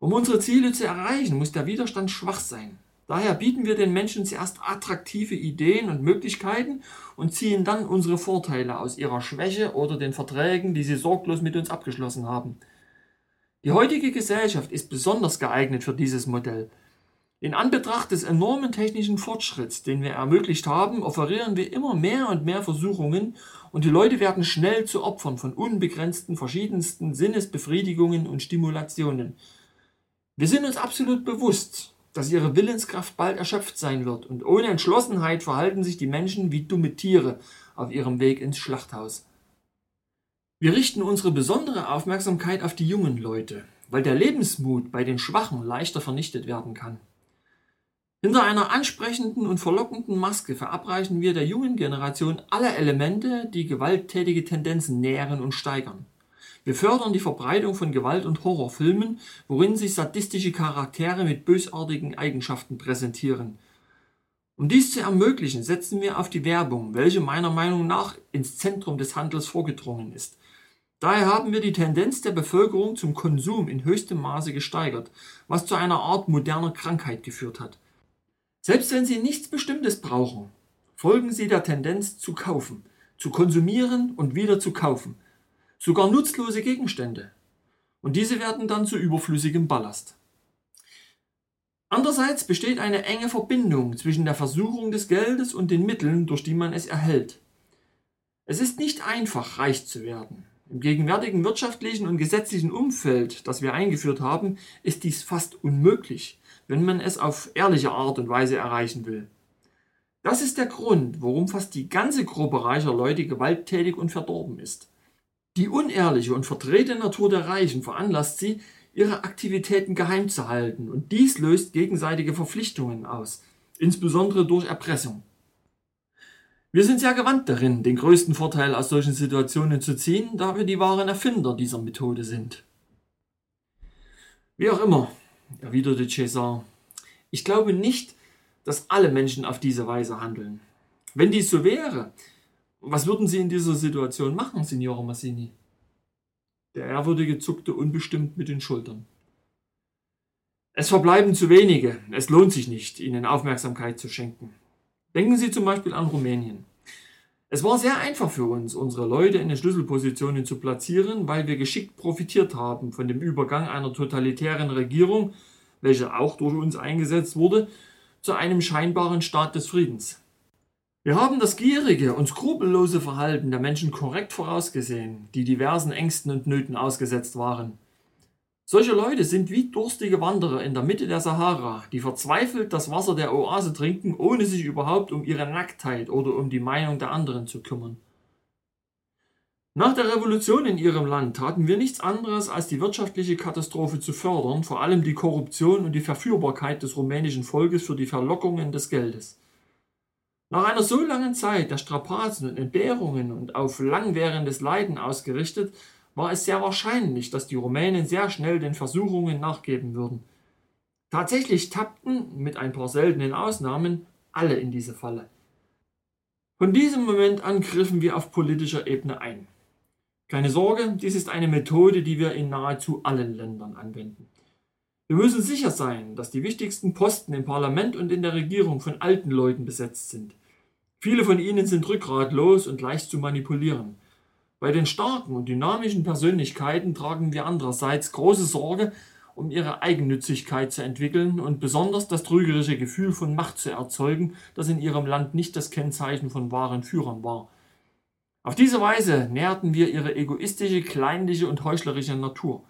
Um unsere Ziele zu erreichen, muss der Widerstand schwach sein. Daher bieten wir den Menschen zuerst attraktive Ideen und Möglichkeiten und ziehen dann unsere Vorteile aus ihrer Schwäche oder den Verträgen, die sie sorglos mit uns abgeschlossen haben. Die heutige Gesellschaft ist besonders geeignet für dieses Modell. In Anbetracht des enormen technischen Fortschritts, den wir ermöglicht haben, offerieren wir immer mehr und mehr Versuchungen und die Leute werden schnell zu Opfern von unbegrenzten verschiedensten Sinnesbefriedigungen und Stimulationen. Wir sind uns absolut bewusst, dass ihre Willenskraft bald erschöpft sein wird und ohne Entschlossenheit verhalten sich die Menschen wie dumme Tiere auf ihrem Weg ins Schlachthaus. Wir richten unsere besondere Aufmerksamkeit auf die jungen Leute, weil der Lebensmut bei den Schwachen leichter vernichtet werden kann. Hinter einer ansprechenden und verlockenden Maske verabreichen wir der jungen Generation alle Elemente, die gewalttätige Tendenzen nähren und steigern. Wir fördern die Verbreitung von Gewalt- und Horrorfilmen, worin sich sadistische Charaktere mit bösartigen Eigenschaften präsentieren. Um dies zu ermöglichen, setzen wir auf die Werbung, welche meiner Meinung nach ins Zentrum des Handels vorgedrungen ist. Daher haben wir die Tendenz der Bevölkerung zum Konsum in höchstem Maße gesteigert, was zu einer Art moderner Krankheit geführt hat. Selbst wenn Sie nichts Bestimmtes brauchen, folgen Sie der Tendenz zu kaufen, zu konsumieren und wieder zu kaufen sogar nutzlose Gegenstände. Und diese werden dann zu überflüssigem Ballast. Andererseits besteht eine enge Verbindung zwischen der Versuchung des Geldes und den Mitteln, durch die man es erhält. Es ist nicht einfach, reich zu werden. Im gegenwärtigen wirtschaftlichen und gesetzlichen Umfeld, das wir eingeführt haben, ist dies fast unmöglich, wenn man es auf ehrliche Art und Weise erreichen will. Das ist der Grund, warum fast die ganze Gruppe reicher Leute gewalttätig und verdorben ist. Die unehrliche und verdrehte Natur der Reichen veranlasst sie, ihre Aktivitäten geheim zu halten und dies löst gegenseitige Verpflichtungen aus, insbesondere durch Erpressung. Wir sind sehr gewandt darin, den größten Vorteil aus solchen Situationen zu ziehen, da wir die wahren Erfinder dieser Methode sind. Wie auch immer, erwiderte César, ich glaube nicht, dass alle Menschen auf diese Weise handeln. Wenn dies so wäre, was würden Sie in dieser Situation machen, Signore Massini? Der Ehrwürdige zuckte unbestimmt mit den Schultern. Es verbleiben zu wenige. Es lohnt sich nicht, ihnen Aufmerksamkeit zu schenken. Denken Sie zum Beispiel an Rumänien. Es war sehr einfach für uns, unsere Leute in den Schlüsselpositionen zu platzieren, weil wir geschickt profitiert haben von dem Übergang einer totalitären Regierung, welche auch durch uns eingesetzt wurde, zu einem scheinbaren Staat des Friedens. Wir haben das gierige und skrupellose Verhalten der Menschen korrekt vorausgesehen, die diversen Ängsten und Nöten ausgesetzt waren. Solche Leute sind wie durstige Wanderer in der Mitte der Sahara, die verzweifelt das Wasser der Oase trinken, ohne sich überhaupt um ihre Nacktheit oder um die Meinung der anderen zu kümmern. Nach der Revolution in ihrem Land taten wir nichts anderes, als die wirtschaftliche Katastrophe zu fördern, vor allem die Korruption und die Verführbarkeit des rumänischen Volkes für die Verlockungen des Geldes. Nach einer so langen Zeit der Strapazen und Entbehrungen und auf langwährendes Leiden ausgerichtet, war es sehr wahrscheinlich, dass die Rumänen sehr schnell den Versuchungen nachgeben würden. Tatsächlich tappten, mit ein paar seltenen Ausnahmen, alle in diese Falle. Von diesem Moment an griffen wir auf politischer Ebene ein. Keine Sorge, dies ist eine Methode, die wir in nahezu allen Ländern anwenden. Wir müssen sicher sein, dass die wichtigsten Posten im Parlament und in der Regierung von alten Leuten besetzt sind. Viele von ihnen sind rückgratlos und leicht zu manipulieren. Bei den starken und dynamischen Persönlichkeiten tragen wir andererseits große Sorge, um ihre Eigennützigkeit zu entwickeln und besonders das trügerische Gefühl von Macht zu erzeugen, das in ihrem Land nicht das Kennzeichen von wahren Führern war. Auf diese Weise nährten wir ihre egoistische, kleinliche und heuchlerische Natur.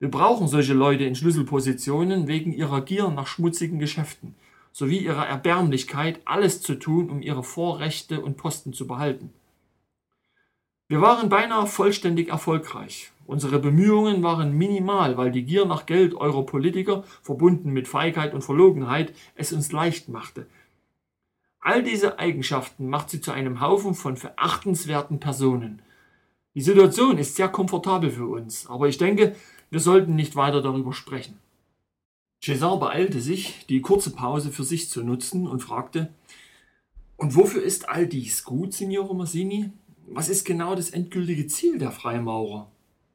Wir brauchen solche Leute in Schlüsselpositionen wegen ihrer Gier nach schmutzigen Geschäften sowie ihrer Erbärmlichkeit, alles zu tun, um ihre Vorrechte und Posten zu behalten. Wir waren beinahe vollständig erfolgreich. Unsere Bemühungen waren minimal, weil die Gier nach Geld eurer Politiker, verbunden mit Feigheit und Verlogenheit, es uns leicht machte. All diese Eigenschaften macht sie zu einem Haufen von verachtenswerten Personen. Die Situation ist sehr komfortabel für uns, aber ich denke, wir sollten nicht weiter darüber sprechen. César beeilte sich, die kurze Pause für sich zu nutzen und fragte, und wofür ist all dies gut, Signore Massini? Was ist genau das endgültige Ziel der Freimaurer?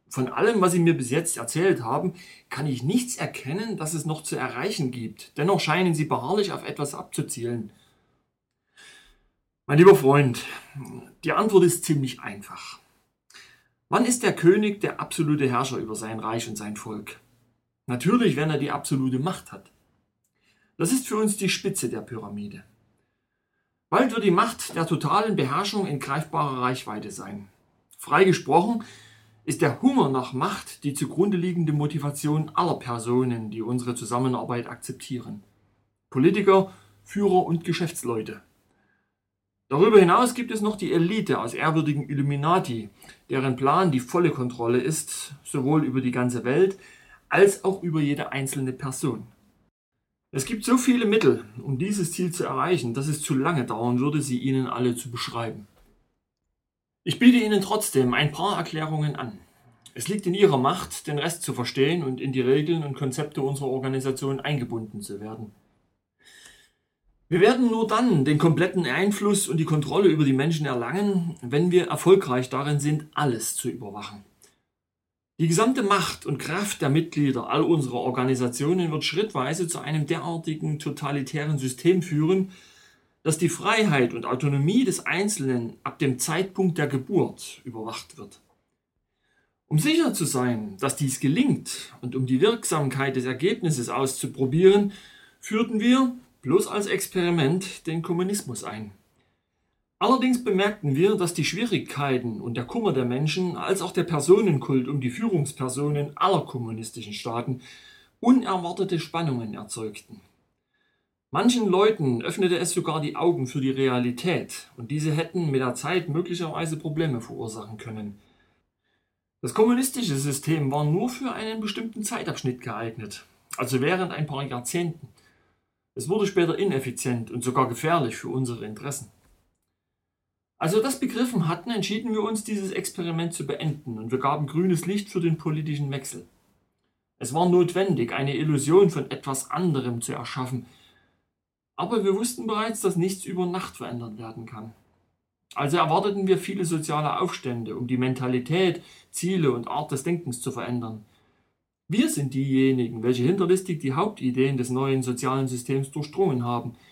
Von allem, was Sie mir bis jetzt erzählt haben, kann ich nichts erkennen, das es noch zu erreichen gibt. Dennoch scheinen Sie beharrlich auf etwas abzuzielen. Mein lieber Freund, die Antwort ist ziemlich einfach. Wann ist der König der absolute Herrscher über sein Reich und sein Volk? Natürlich, wenn er die absolute Macht hat. Das ist für uns die Spitze der Pyramide. Bald wird die Macht der totalen Beherrschung in greifbarer Reichweite sein. Frei gesprochen ist der Hunger nach Macht die zugrunde liegende Motivation aller Personen, die unsere Zusammenarbeit akzeptieren. Politiker, Führer und Geschäftsleute. Darüber hinaus gibt es noch die Elite aus ehrwürdigen Illuminati, deren Plan die volle Kontrolle ist, sowohl über die ganze Welt als auch über jede einzelne Person. Es gibt so viele Mittel, um dieses Ziel zu erreichen, dass es zu lange dauern würde, sie Ihnen alle zu beschreiben. Ich biete Ihnen trotzdem ein paar Erklärungen an. Es liegt in Ihrer Macht, den Rest zu verstehen und in die Regeln und Konzepte unserer Organisation eingebunden zu werden. Wir werden nur dann den kompletten Einfluss und die Kontrolle über die Menschen erlangen, wenn wir erfolgreich darin sind, alles zu überwachen. Die gesamte Macht und Kraft der Mitglieder all unserer Organisationen wird schrittweise zu einem derartigen totalitären System führen, dass die Freiheit und Autonomie des Einzelnen ab dem Zeitpunkt der Geburt überwacht wird. Um sicher zu sein, dass dies gelingt und um die Wirksamkeit des Ergebnisses auszuprobieren, führten wir, bloß als Experiment, den Kommunismus ein. Allerdings bemerkten wir, dass die Schwierigkeiten und der Kummer der Menschen als auch der Personenkult um die Führungspersonen aller kommunistischen Staaten unerwartete Spannungen erzeugten. Manchen Leuten öffnete es sogar die Augen für die Realität und diese hätten mit der Zeit möglicherweise Probleme verursachen können. Das kommunistische System war nur für einen bestimmten Zeitabschnitt geeignet, also während ein paar Jahrzehnten. Es wurde später ineffizient und sogar gefährlich für unsere Interessen. Als wir das begriffen hatten, entschieden wir uns, dieses Experiment zu beenden und wir gaben grünes Licht für den politischen Wechsel. Es war notwendig, eine Illusion von etwas anderem zu erschaffen, aber wir wussten bereits, dass nichts über Nacht verändert werden kann. Also erwarteten wir viele soziale Aufstände, um die Mentalität, Ziele und Art des Denkens zu verändern. Wir sind diejenigen, welche hinterlistig die Hauptideen des neuen sozialen Systems durchdrungen haben –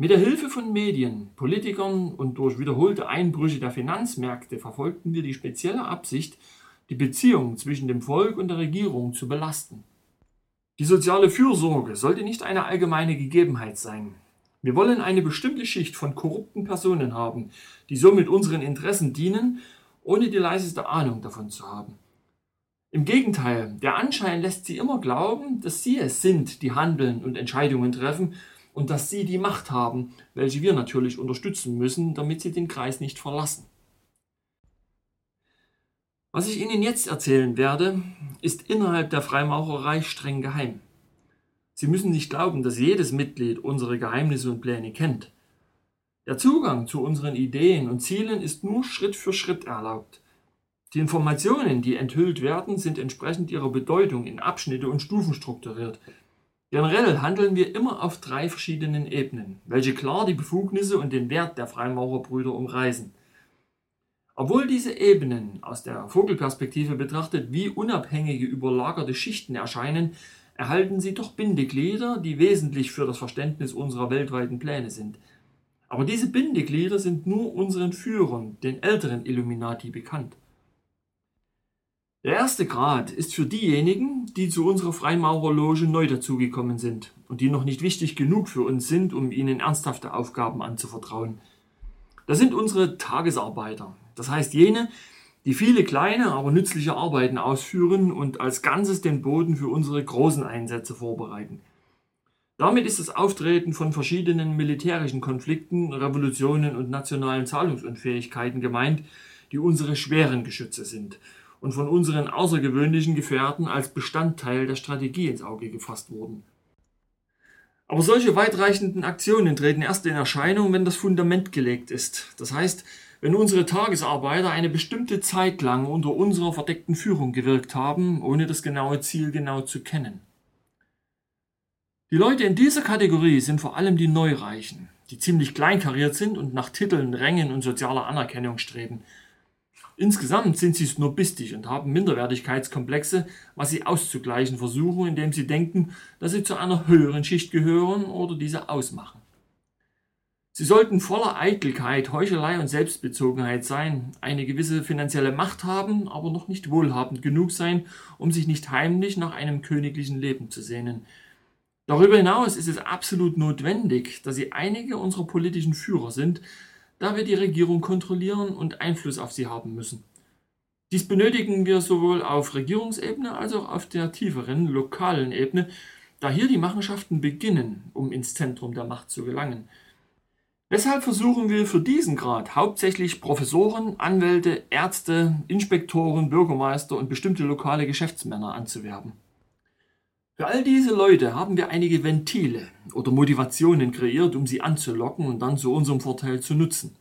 mit der Hilfe von Medien, Politikern und durch wiederholte Einbrüche der Finanzmärkte verfolgten wir die spezielle Absicht, die Beziehung zwischen dem Volk und der Regierung zu belasten. Die soziale Fürsorge sollte nicht eine allgemeine Gegebenheit sein. Wir wollen eine bestimmte Schicht von korrupten Personen haben, die somit unseren Interessen dienen, ohne die leiseste Ahnung davon zu haben. Im Gegenteil, der Anschein lässt sie immer glauben, dass sie es sind, die handeln und Entscheidungen treffen und dass sie die Macht haben, welche wir natürlich unterstützen müssen, damit sie den Kreis nicht verlassen. Was ich Ihnen jetzt erzählen werde, ist innerhalb der Freimaurerei streng geheim. Sie müssen nicht glauben, dass jedes Mitglied unsere Geheimnisse und Pläne kennt. Der Zugang zu unseren Ideen und Zielen ist nur Schritt für Schritt erlaubt. Die Informationen, die enthüllt werden, sind entsprechend ihrer Bedeutung in Abschnitte und Stufen strukturiert, Generell handeln wir immer auf drei verschiedenen Ebenen, welche klar die Befugnisse und den Wert der Freimaurerbrüder umreißen. Obwohl diese Ebenen aus der Vogelperspektive betrachtet wie unabhängige überlagerte Schichten erscheinen, erhalten sie doch Bindeglieder, die wesentlich für das Verständnis unserer weltweiten Pläne sind. Aber diese Bindeglieder sind nur unseren Führern, den älteren Illuminati, bekannt. Der erste Grad ist für diejenigen, die zu unserer Freimaurerloge neu dazugekommen sind und die noch nicht wichtig genug für uns sind, um ihnen ernsthafte Aufgaben anzuvertrauen. Das sind unsere Tagesarbeiter, das heißt jene, die viele kleine, aber nützliche Arbeiten ausführen und als Ganzes den Boden für unsere großen Einsätze vorbereiten. Damit ist das Auftreten von verschiedenen militärischen Konflikten, Revolutionen und nationalen Zahlungsunfähigkeiten gemeint, die unsere schweren Geschütze sind – und von unseren außergewöhnlichen Gefährten als Bestandteil der Strategie ins Auge gefasst wurden. Aber solche weitreichenden Aktionen treten erst in Erscheinung, wenn das Fundament gelegt ist. Das heißt, wenn unsere Tagesarbeiter eine bestimmte Zeit lang unter unserer verdeckten Führung gewirkt haben, ohne das genaue Ziel genau zu kennen. Die Leute in dieser Kategorie sind vor allem die Neureichen, die ziemlich kleinkariert sind und nach Titeln, Rängen und sozialer Anerkennung streben, Insgesamt sind sie snobistisch und haben Minderwertigkeitskomplexe, was sie auszugleichen versuchen, indem sie denken, dass sie zu einer höheren Schicht gehören oder diese ausmachen. Sie sollten voller Eitelkeit, Heuchelei und Selbstbezogenheit sein, eine gewisse finanzielle Macht haben, aber noch nicht wohlhabend genug sein, um sich nicht heimlich nach einem königlichen Leben zu sehnen. Darüber hinaus ist es absolut notwendig, dass sie einige unserer politischen Führer sind, da wir die Regierung kontrollieren und Einfluss auf sie haben müssen. Dies benötigen wir sowohl auf Regierungsebene als auch auf der tieferen, lokalen Ebene, da hier die Machenschaften beginnen, um ins Zentrum der Macht zu gelangen. Deshalb versuchen wir für diesen Grad hauptsächlich Professoren, Anwälte, Ärzte, Inspektoren, Bürgermeister und bestimmte lokale Geschäftsmänner anzuwerben. Für all diese Leute haben wir einige Ventile oder Motivationen kreiert, um sie anzulocken und dann zu unserem Vorteil zu nutzen.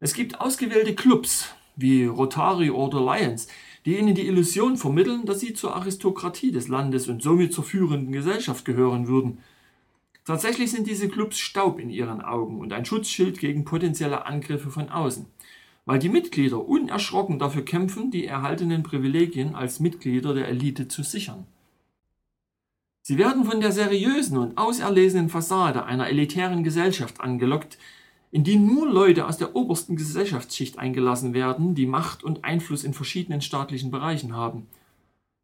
Es gibt ausgewählte Clubs wie Rotary oder Lions, die ihnen die Illusion vermitteln, dass sie zur Aristokratie des Landes und somit zur führenden Gesellschaft gehören würden. Tatsächlich sind diese Clubs Staub in ihren Augen und ein Schutzschild gegen potenzielle Angriffe von außen, weil die Mitglieder unerschrocken dafür kämpfen, die erhaltenen Privilegien als Mitglieder der Elite zu sichern. Sie werden von der seriösen und auserlesenen Fassade einer elitären Gesellschaft angelockt, in die nur Leute aus der obersten Gesellschaftsschicht eingelassen werden, die Macht und Einfluss in verschiedenen staatlichen Bereichen haben.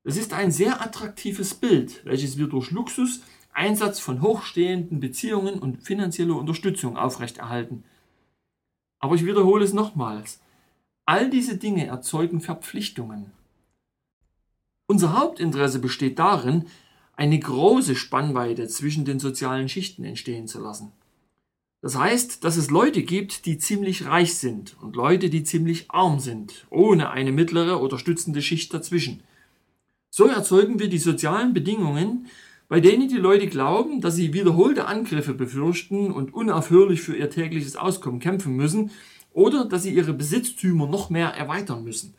Es ist ein sehr attraktives Bild, welches wir durch Luxus, Einsatz von hochstehenden Beziehungen und finanzielle Unterstützung aufrechterhalten. Aber ich wiederhole es nochmals. All diese Dinge erzeugen Verpflichtungen. Unser Hauptinteresse besteht darin, eine große Spannweite zwischen den sozialen Schichten entstehen zu lassen. Das heißt, dass es Leute gibt, die ziemlich reich sind und Leute, die ziemlich arm sind, ohne eine mittlere oder stützende Schicht dazwischen. So erzeugen wir die sozialen Bedingungen, bei denen die Leute glauben, dass sie wiederholte Angriffe befürchten und unaufhörlich für ihr tägliches Auskommen kämpfen müssen oder dass sie ihre Besitztümer noch mehr erweitern müssen.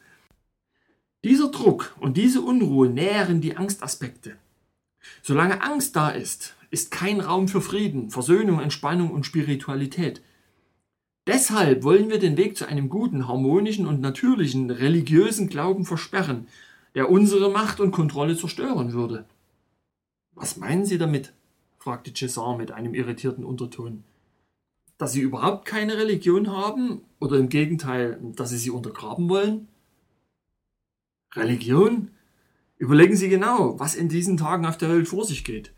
Dieser Druck und diese Unruhe nähren die Angstaspekte. Solange Angst da ist, ist kein Raum für Frieden, Versöhnung, Entspannung und Spiritualität. Deshalb wollen wir den Weg zu einem guten, harmonischen und natürlichen religiösen Glauben versperren, der unsere Macht und Kontrolle zerstören würde. Was meinen Sie damit? fragte Cesar mit einem irritierten Unterton. Dass Sie überhaupt keine Religion haben oder im Gegenteil, dass Sie sie untergraben wollen? Religion? Überlegen Sie genau, was in diesen Tagen auf der Welt vor sich geht.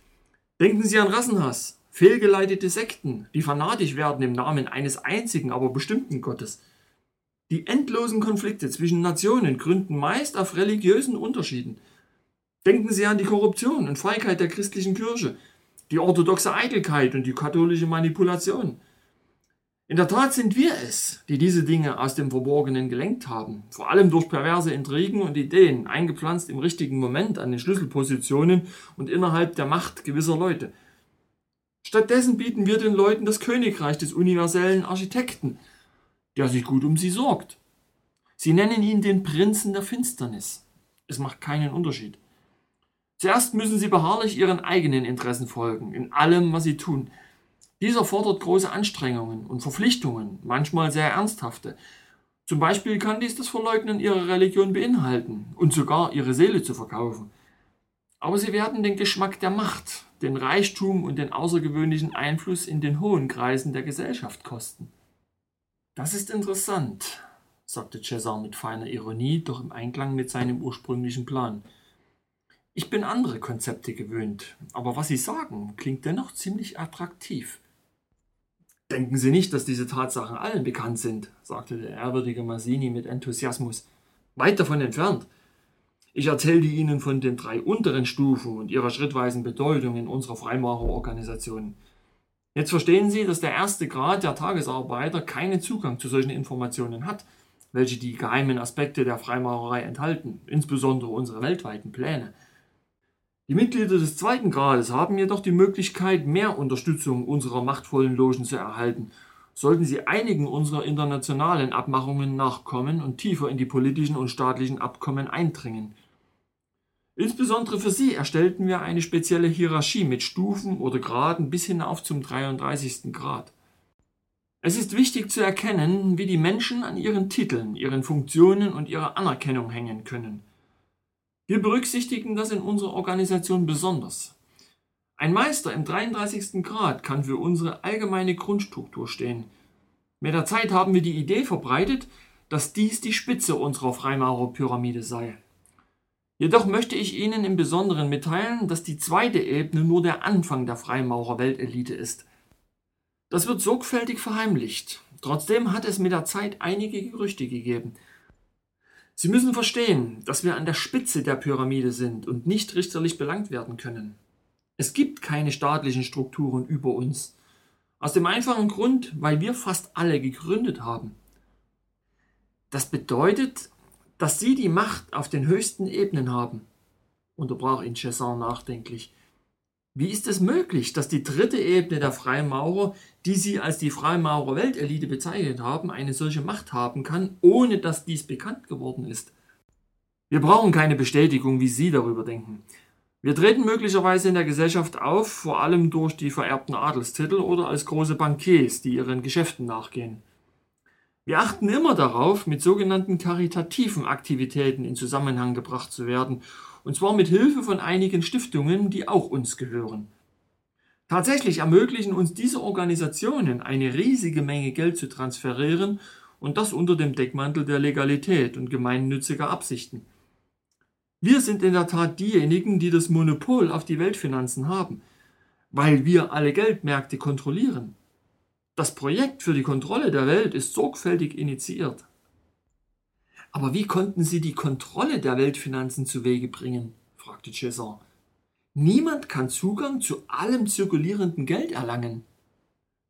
Denken Sie an Rassenhass, fehlgeleitete Sekten, die fanatisch werden im Namen eines einzigen, aber bestimmten Gottes. Die endlosen Konflikte zwischen Nationen gründen meist auf religiösen Unterschieden. Denken Sie an die Korruption und Feigheit der christlichen Kirche, die orthodoxe Eitelkeit und die katholische Manipulation. In der Tat sind wir es, die diese Dinge aus dem Verborgenen gelenkt haben, vor allem durch perverse Intrigen und Ideen, eingepflanzt im richtigen Moment an den Schlüsselpositionen und innerhalb der Macht gewisser Leute. Stattdessen bieten wir den Leuten das Königreich des universellen Architekten, der sich gut um sie sorgt. Sie nennen ihn den Prinzen der Finsternis. Es macht keinen Unterschied. Zuerst müssen sie beharrlich ihren eigenen Interessen folgen, in allem, was sie tun. Dieser fordert große Anstrengungen und Verpflichtungen, manchmal sehr ernsthafte. Zum Beispiel kann dies das Verleugnen ihrer Religion beinhalten und sogar ihre Seele zu verkaufen. Aber sie werden den Geschmack der Macht, den Reichtum und den außergewöhnlichen Einfluss in den hohen Kreisen der Gesellschaft kosten. Das ist interessant, sagte Cesar mit feiner Ironie, doch im Einklang mit seinem ursprünglichen Plan. Ich bin andere Konzepte gewöhnt, aber was Sie sagen, klingt dennoch ziemlich attraktiv. Denken Sie nicht, dass diese Tatsachen allen bekannt sind, sagte der ehrwürdige Massini mit Enthusiasmus. Weit davon entfernt. Ich erzählte Ihnen von den drei unteren Stufen und ihrer schrittweisen Bedeutung in unserer Freimaurerorganisation. Jetzt verstehen Sie, dass der erste Grad der Tagesarbeiter keinen Zugang zu solchen Informationen hat, welche die geheimen Aspekte der Freimaurerei enthalten, insbesondere unsere weltweiten Pläne. Die Mitglieder des zweiten Grades haben jedoch die Möglichkeit, mehr Unterstützung unserer machtvollen Logen zu erhalten, sollten sie einigen unserer internationalen Abmachungen nachkommen und tiefer in die politischen und staatlichen Abkommen eindringen. Insbesondere für sie erstellten wir eine spezielle Hierarchie mit Stufen oder Graden bis hinauf zum 33. Grad. Es ist wichtig zu erkennen, wie die Menschen an ihren Titeln, ihren Funktionen und ihrer Anerkennung hängen können. Wir berücksichtigen das in unserer Organisation besonders. Ein Meister im 33. Grad kann für unsere allgemeine Grundstruktur stehen. Mit der Zeit haben wir die Idee verbreitet, dass dies die Spitze unserer Freimaurerpyramide sei. Jedoch möchte ich Ihnen im Besonderen mitteilen, dass die zweite Ebene nur der Anfang der Freimaurer-Weltelite ist. Das wird sorgfältig verheimlicht. Trotzdem hat es mit der Zeit einige Gerüchte gegeben, Sie müssen verstehen, dass wir an der Spitze der Pyramide sind und nicht richterlich belangt werden können. Es gibt keine staatlichen Strukturen über uns. Aus dem einfachen Grund, weil wir fast alle gegründet haben. Das bedeutet, dass Sie die Macht auf den höchsten Ebenen haben. unterbrach ihn Cesar nachdenklich. Wie ist es möglich, dass die dritte Ebene der Freimaurer, die Sie als die Freimaurer Weltelite bezeichnet haben, eine solche Macht haben kann, ohne dass dies bekannt geworden ist? Wir brauchen keine Bestätigung, wie Sie darüber denken. Wir treten möglicherweise in der Gesellschaft auf, vor allem durch die vererbten Adelstitel oder als große Bankiers, die ihren Geschäften nachgehen. Wir achten immer darauf, mit sogenannten karitativen Aktivitäten in Zusammenhang gebracht zu werden, und zwar mit Hilfe von einigen Stiftungen, die auch uns gehören. Tatsächlich ermöglichen uns diese Organisationen eine riesige Menge Geld zu transferieren und das unter dem Deckmantel der Legalität und gemeinnütziger Absichten. Wir sind in der Tat diejenigen, die das Monopol auf die Weltfinanzen haben, weil wir alle Geldmärkte kontrollieren. Das Projekt für die Kontrolle der Welt ist sorgfältig initiiert. Aber wie konnten Sie die Kontrolle der Weltfinanzen zu Wege bringen? fragte Cesar. Niemand kann Zugang zu allem zirkulierenden Geld erlangen.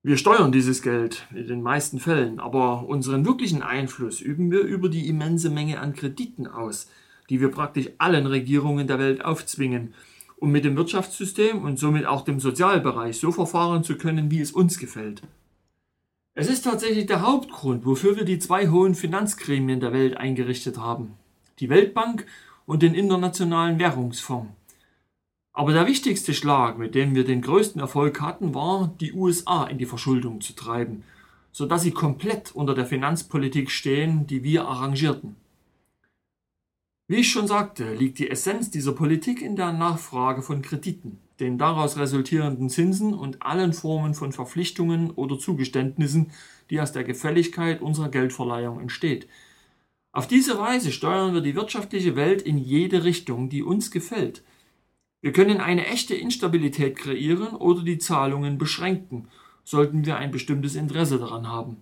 Wir steuern dieses Geld in den meisten Fällen, aber unseren wirklichen Einfluss üben wir über die immense Menge an Krediten aus, die wir praktisch allen Regierungen der Welt aufzwingen, um mit dem Wirtschaftssystem und somit auch dem Sozialbereich so verfahren zu können, wie es uns gefällt. Es ist tatsächlich der Hauptgrund, wofür wir die zwei hohen Finanzgremien der Welt eingerichtet haben, die Weltbank und den Internationalen Währungsfonds. Aber der wichtigste Schlag, mit dem wir den größten Erfolg hatten, war, die USA in die Verschuldung zu treiben, sodass sie komplett unter der Finanzpolitik stehen, die wir arrangierten. Wie ich schon sagte, liegt die Essenz dieser Politik in der Nachfrage von Krediten, den daraus resultierenden Zinsen und allen Formen von Verpflichtungen oder Zugeständnissen, die aus der Gefälligkeit unserer Geldverleihung entsteht. Auf diese Weise steuern wir die wirtschaftliche Welt in jede Richtung, die uns gefällt. Wir können eine echte Instabilität kreieren oder die Zahlungen beschränken, sollten wir ein bestimmtes Interesse daran haben.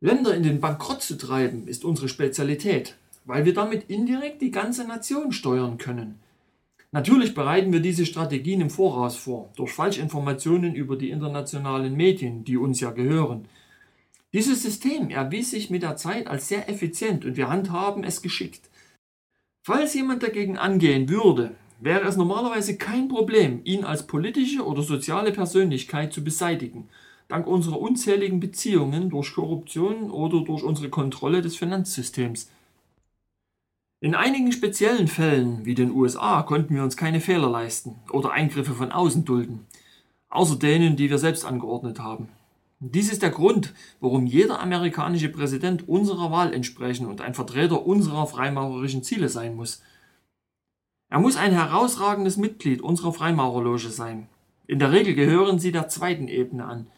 Länder in den Bankrott zu treiben, ist unsere Spezialität weil wir damit indirekt die ganze Nation steuern können. Natürlich bereiten wir diese Strategien im Voraus vor, durch Falschinformationen über die internationalen Medien, die uns ja gehören. Dieses System erwies sich mit der Zeit als sehr effizient und wir handhaben es geschickt. Falls jemand dagegen angehen würde, wäre es normalerweise kein Problem, ihn als politische oder soziale Persönlichkeit zu beseitigen, dank unserer unzähligen Beziehungen durch Korruption oder durch unsere Kontrolle des Finanzsystems. In einigen speziellen Fällen, wie den USA, konnten wir uns keine Fehler leisten oder Eingriffe von außen dulden, außer denen, die wir selbst angeordnet haben. Dies ist der Grund, warum jeder amerikanische Präsident unserer Wahl entsprechen und ein Vertreter unserer freimaurerischen Ziele sein muss. Er muss ein herausragendes Mitglied unserer Freimaurerloge sein. In der Regel gehören sie der zweiten Ebene an.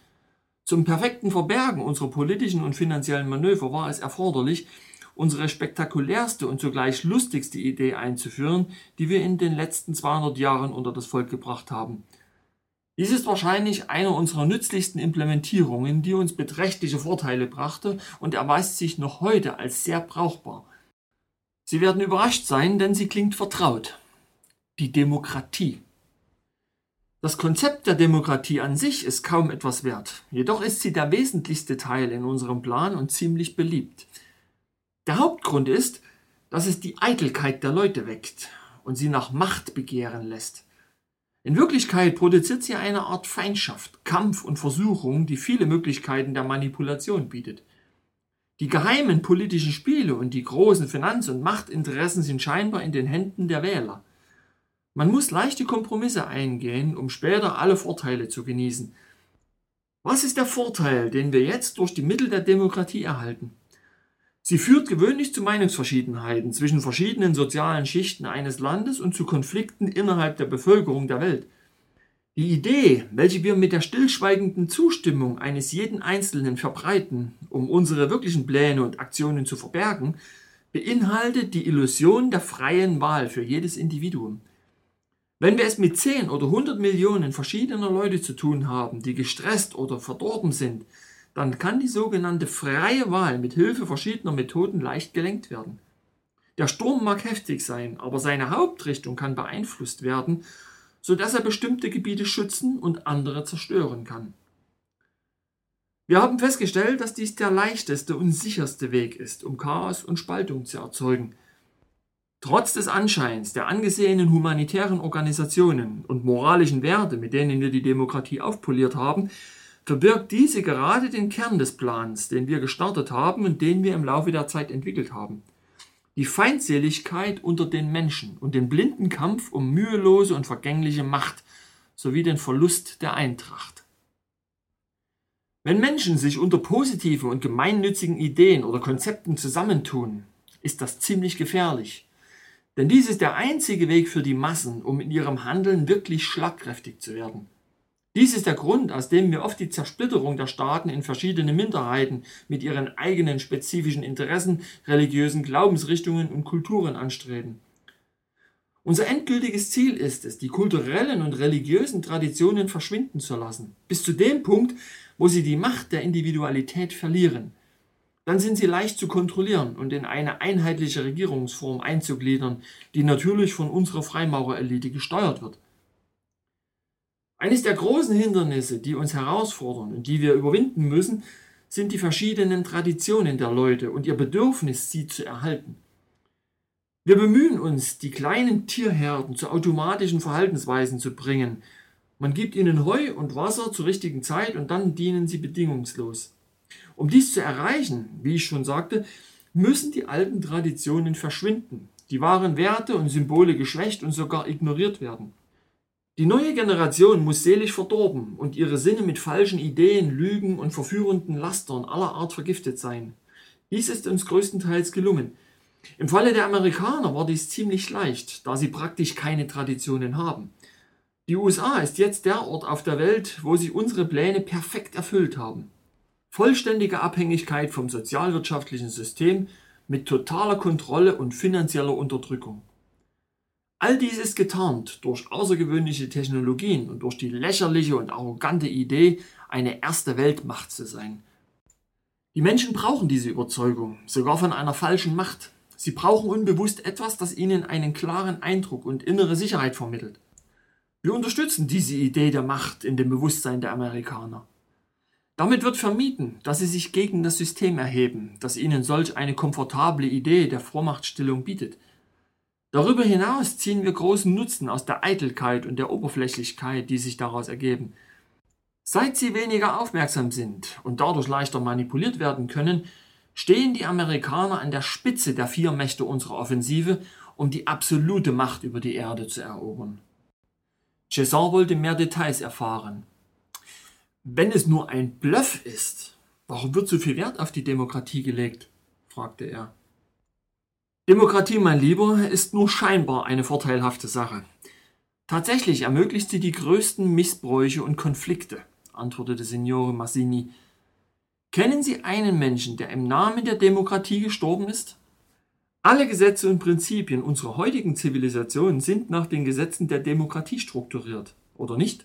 Zum perfekten Verbergen unserer politischen und finanziellen Manöver war es erforderlich, unsere spektakulärste und zugleich lustigste Idee einzuführen, die wir in den letzten 200 Jahren unter das Volk gebracht haben. Dies ist wahrscheinlich eine unserer nützlichsten Implementierungen, die uns beträchtliche Vorteile brachte und erweist sich noch heute als sehr brauchbar. Sie werden überrascht sein, denn sie klingt vertraut. Die Demokratie. Das Konzept der Demokratie an sich ist kaum etwas wert, jedoch ist sie der wesentlichste Teil in unserem Plan und ziemlich beliebt. Der Hauptgrund ist, dass es die Eitelkeit der Leute weckt und sie nach Macht begehren lässt. In Wirklichkeit produziert sie eine Art Feindschaft, Kampf und Versuchung, die viele Möglichkeiten der Manipulation bietet. Die geheimen politischen Spiele und die großen Finanz- und Machtinteressen sind scheinbar in den Händen der Wähler. Man muss leichte Kompromisse eingehen, um später alle Vorteile zu genießen. Was ist der Vorteil, den wir jetzt durch die Mittel der Demokratie erhalten? Sie führt gewöhnlich zu Meinungsverschiedenheiten zwischen verschiedenen sozialen Schichten eines Landes und zu Konflikten innerhalb der Bevölkerung der Welt. Die Idee, welche wir mit der stillschweigenden Zustimmung eines jeden Einzelnen verbreiten, um unsere wirklichen Pläne und Aktionen zu verbergen, beinhaltet die Illusion der freien Wahl für jedes Individuum. Wenn wir es mit 10 oder 100 Millionen verschiedener Leute zu tun haben, die gestresst oder verdorben sind, dann kann die sogenannte freie Wahl mit Hilfe verschiedener Methoden leicht gelenkt werden. Der Sturm mag heftig sein, aber seine Hauptrichtung kann beeinflusst werden, so dass er bestimmte Gebiete schützen und andere zerstören kann. Wir haben festgestellt, dass dies der leichteste und sicherste Weg ist, um Chaos und Spaltung zu erzeugen. Trotz des Anscheins der angesehenen humanitären Organisationen und moralischen Werte, mit denen wir die Demokratie aufpoliert haben, verbirgt diese gerade den Kern des Plans, den wir gestartet haben und den wir im Laufe der Zeit entwickelt haben. Die Feindseligkeit unter den Menschen und den blinden Kampf um mühelose und vergängliche Macht sowie den Verlust der Eintracht. Wenn Menschen sich unter positiven und gemeinnützigen Ideen oder Konzepten zusammentun, ist das ziemlich gefährlich. Denn dies ist der einzige Weg für die Massen, um in ihrem Handeln wirklich schlagkräftig zu werden. Dies ist der Grund, aus dem wir oft die Zersplitterung der Staaten in verschiedene Minderheiten mit ihren eigenen spezifischen Interessen, religiösen Glaubensrichtungen und Kulturen anstreben. Unser endgültiges Ziel ist es, die kulturellen und religiösen Traditionen verschwinden zu lassen, bis zu dem Punkt, wo sie die Macht der Individualität verlieren. Dann sind sie leicht zu kontrollieren und in eine einheitliche Regierungsform einzugliedern, die natürlich von unserer Freimaurerelite gesteuert wird. Eines der großen Hindernisse, die uns herausfordern und die wir überwinden müssen, sind die verschiedenen Traditionen der Leute und ihr Bedürfnis, sie zu erhalten. Wir bemühen uns, die kleinen Tierherden zu automatischen Verhaltensweisen zu bringen. Man gibt ihnen Heu und Wasser zur richtigen Zeit und dann dienen sie bedingungslos. Um dies zu erreichen, wie ich schon sagte, müssen die alten Traditionen verschwinden, die wahren Werte und Symbole geschwächt und sogar ignoriert werden. Die neue Generation muss seelisch verdorben und ihre Sinne mit falschen Ideen, Lügen und verführenden Lastern aller Art vergiftet sein. Dies ist uns größtenteils gelungen. Im Falle der Amerikaner war dies ziemlich leicht, da sie praktisch keine Traditionen haben. Die USA ist jetzt der Ort auf der Welt, wo sie unsere Pläne perfekt erfüllt haben. Vollständige Abhängigkeit vom sozialwirtschaftlichen System mit totaler Kontrolle und finanzieller Unterdrückung. All dies ist getarnt durch außergewöhnliche Technologien und durch die lächerliche und arrogante Idee, eine erste Weltmacht zu sein. Die Menschen brauchen diese Überzeugung, sogar von einer falschen Macht. Sie brauchen unbewusst etwas, das ihnen einen klaren Eindruck und innere Sicherheit vermittelt. Wir unterstützen diese Idee der Macht in dem Bewusstsein der Amerikaner. Damit wird vermieden, dass sie sich gegen das System erheben, das ihnen solch eine komfortable Idee der Vormachtstellung bietet. Darüber hinaus ziehen wir großen Nutzen aus der Eitelkeit und der Oberflächlichkeit, die sich daraus ergeben. Seit sie weniger aufmerksam sind und dadurch leichter manipuliert werden können, stehen die Amerikaner an der Spitze der vier Mächte unserer Offensive, um die absolute Macht über die Erde zu erobern. César wollte mehr Details erfahren. Wenn es nur ein Bluff ist, warum wird so viel Wert auf die Demokratie gelegt? fragte er. Demokratie, mein Lieber, ist nur scheinbar eine vorteilhafte Sache. Tatsächlich ermöglicht sie die größten Missbräuche und Konflikte, antwortete Signore Massini. Kennen Sie einen Menschen, der im Namen der Demokratie gestorben ist? Alle Gesetze und Prinzipien unserer heutigen Zivilisation sind nach den Gesetzen der Demokratie strukturiert, oder nicht?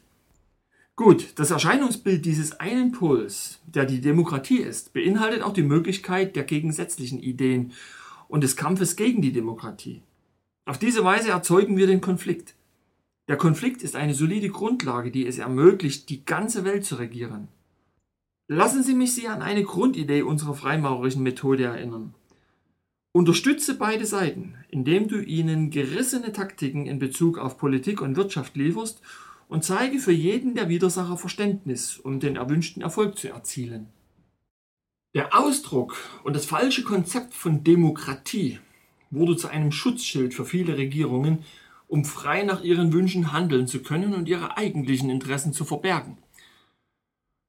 Gut, das Erscheinungsbild dieses einen Pols, der die Demokratie ist, beinhaltet auch die Möglichkeit der gegensätzlichen Ideen und des Kampfes gegen die Demokratie. Auf diese Weise erzeugen wir den Konflikt. Der Konflikt ist eine solide Grundlage, die es ermöglicht, die ganze Welt zu regieren. Lassen Sie mich Sie an eine Grundidee unserer freimaurerischen Methode erinnern. Unterstütze beide Seiten, indem du ihnen gerissene Taktiken in Bezug auf Politik und Wirtschaft lieferst und zeige für jeden der Widersacher Verständnis, um den erwünschten Erfolg zu erzielen. Der Ausdruck und das falsche Konzept von Demokratie wurde zu einem Schutzschild für viele Regierungen, um frei nach ihren Wünschen handeln zu können und ihre eigentlichen Interessen zu verbergen.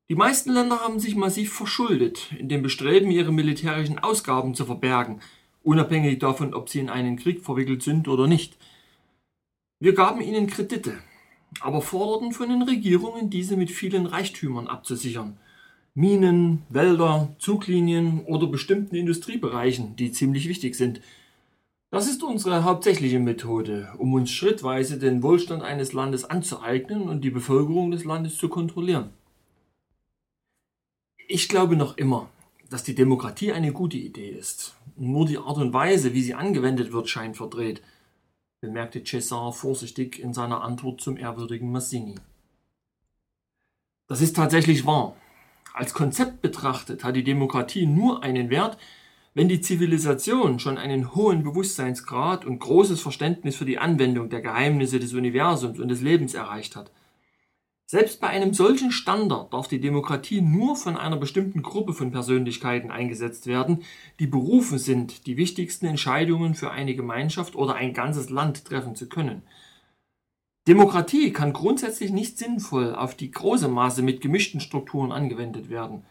Die meisten Länder haben sich massiv verschuldet, in dem Bestreben, ihre militärischen Ausgaben zu verbergen, unabhängig davon, ob sie in einen Krieg verwickelt sind oder nicht. Wir gaben ihnen Kredite, aber forderten von den Regierungen, diese mit vielen Reichtümern abzusichern – Minen, Wälder, Zuglinien oder bestimmten Industriebereichen, die ziemlich wichtig sind. Das ist unsere hauptsächliche Methode, um uns schrittweise den Wohlstand eines Landes anzueignen und die Bevölkerung des Landes zu kontrollieren. Ich glaube noch immer, dass die Demokratie eine gute Idee ist. Nur die Art und Weise, wie sie angewendet wird, scheint verdreht, bemerkte César vorsichtig in seiner Antwort zum ehrwürdigen Massini. Das ist tatsächlich wahr. Als Konzept betrachtet hat die Demokratie nur einen Wert, Wenn die Zivilisation schon einen hohen Bewusstseinsgrad und großes Verständnis für die Anwendung der Geheimnisse des Universums und des Lebens erreicht hat, selbst bei einem solchen Standard darf die Demokratie nur von einer bestimmten Gruppe von Persönlichkeiten eingesetzt werden, die berufen sind, die wichtigsten Entscheidungen für eine Gemeinschaft oder ein ganzes Land treffen zu können. Demokratie kann grundsätzlich nicht sinnvoll auf die große Masse mit gemischten Strukturen angewendet werden.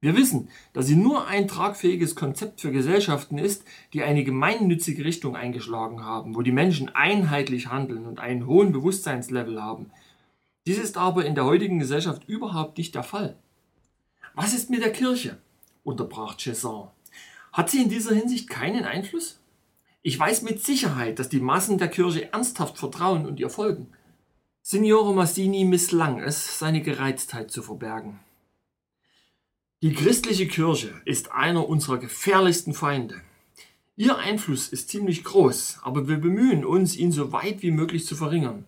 Wir wissen, dass sie nur ein tragfähiges Konzept für Gesellschaften ist, die eine gemeinnützige Richtung eingeschlagen haben, wo die Menschen einheitlich handeln und einen hohen Bewusstseinslevel haben. Dies ist aber in der heutigen Gesellschaft überhaupt nicht der Fall. Was ist mit der Kirche? unterbrach Cesar. Hat sie in dieser Hinsicht keinen Einfluss? Ich weiß mit Sicherheit, dass die Massen der Kirche ernsthaft vertrauen und ihr folgen. Signore Massini misslang es, seine Gereiztheit zu verbergen. Die christliche Kirche ist einer unserer gefährlichsten Feinde. Ihr Einfluss ist ziemlich groß, aber wir bemühen uns, ihn so weit wie möglich zu verringern.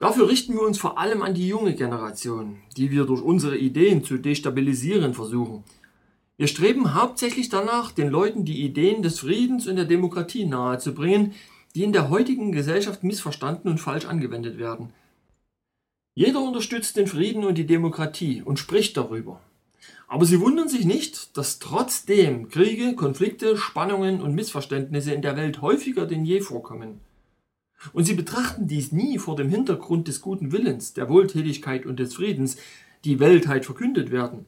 Dafür richten wir uns vor allem an die junge Generation, die wir durch unsere Ideen zu destabilisieren versuchen – wir streben hauptsächlich danach, den Leuten die Ideen des Friedens und der Demokratie nahezubringen, die in der heutigen Gesellschaft missverstanden und falsch angewendet werden. Jeder unterstützt den Frieden und die Demokratie und spricht darüber. Aber sie wundern sich nicht, dass trotzdem Kriege, Konflikte, Spannungen und Missverständnisse in der Welt häufiger denn je vorkommen. Und sie betrachten dies nie vor dem Hintergrund des guten Willens, der Wohltätigkeit und des Friedens, die Weltheit verkündet werden.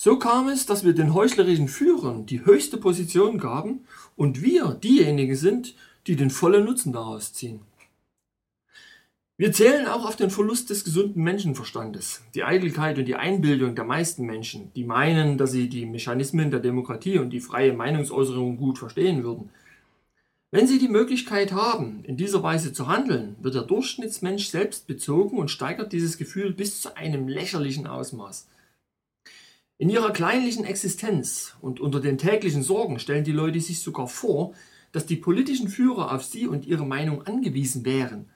So kam es, dass wir den heuchlerischen Führern die höchste Position gaben und wir diejenigen sind, die den vollen Nutzen daraus ziehen. Wir zählen auch auf den Verlust des gesunden Menschenverstandes, die Eitelkeit und die Einbildung der meisten Menschen, die meinen, dass sie die Mechanismen der Demokratie und die freie Meinungsäußerung gut verstehen würden. Wenn sie die Möglichkeit haben, in dieser Weise zu handeln, wird der Durchschnittsmensch selbst bezogen und steigert dieses Gefühl bis zu einem lächerlichen Ausmaß. In ihrer kleinlichen Existenz und unter den täglichen Sorgen stellen die Leute sich sogar vor, dass die politischen Führer auf sie und ihre Meinung angewiesen wären.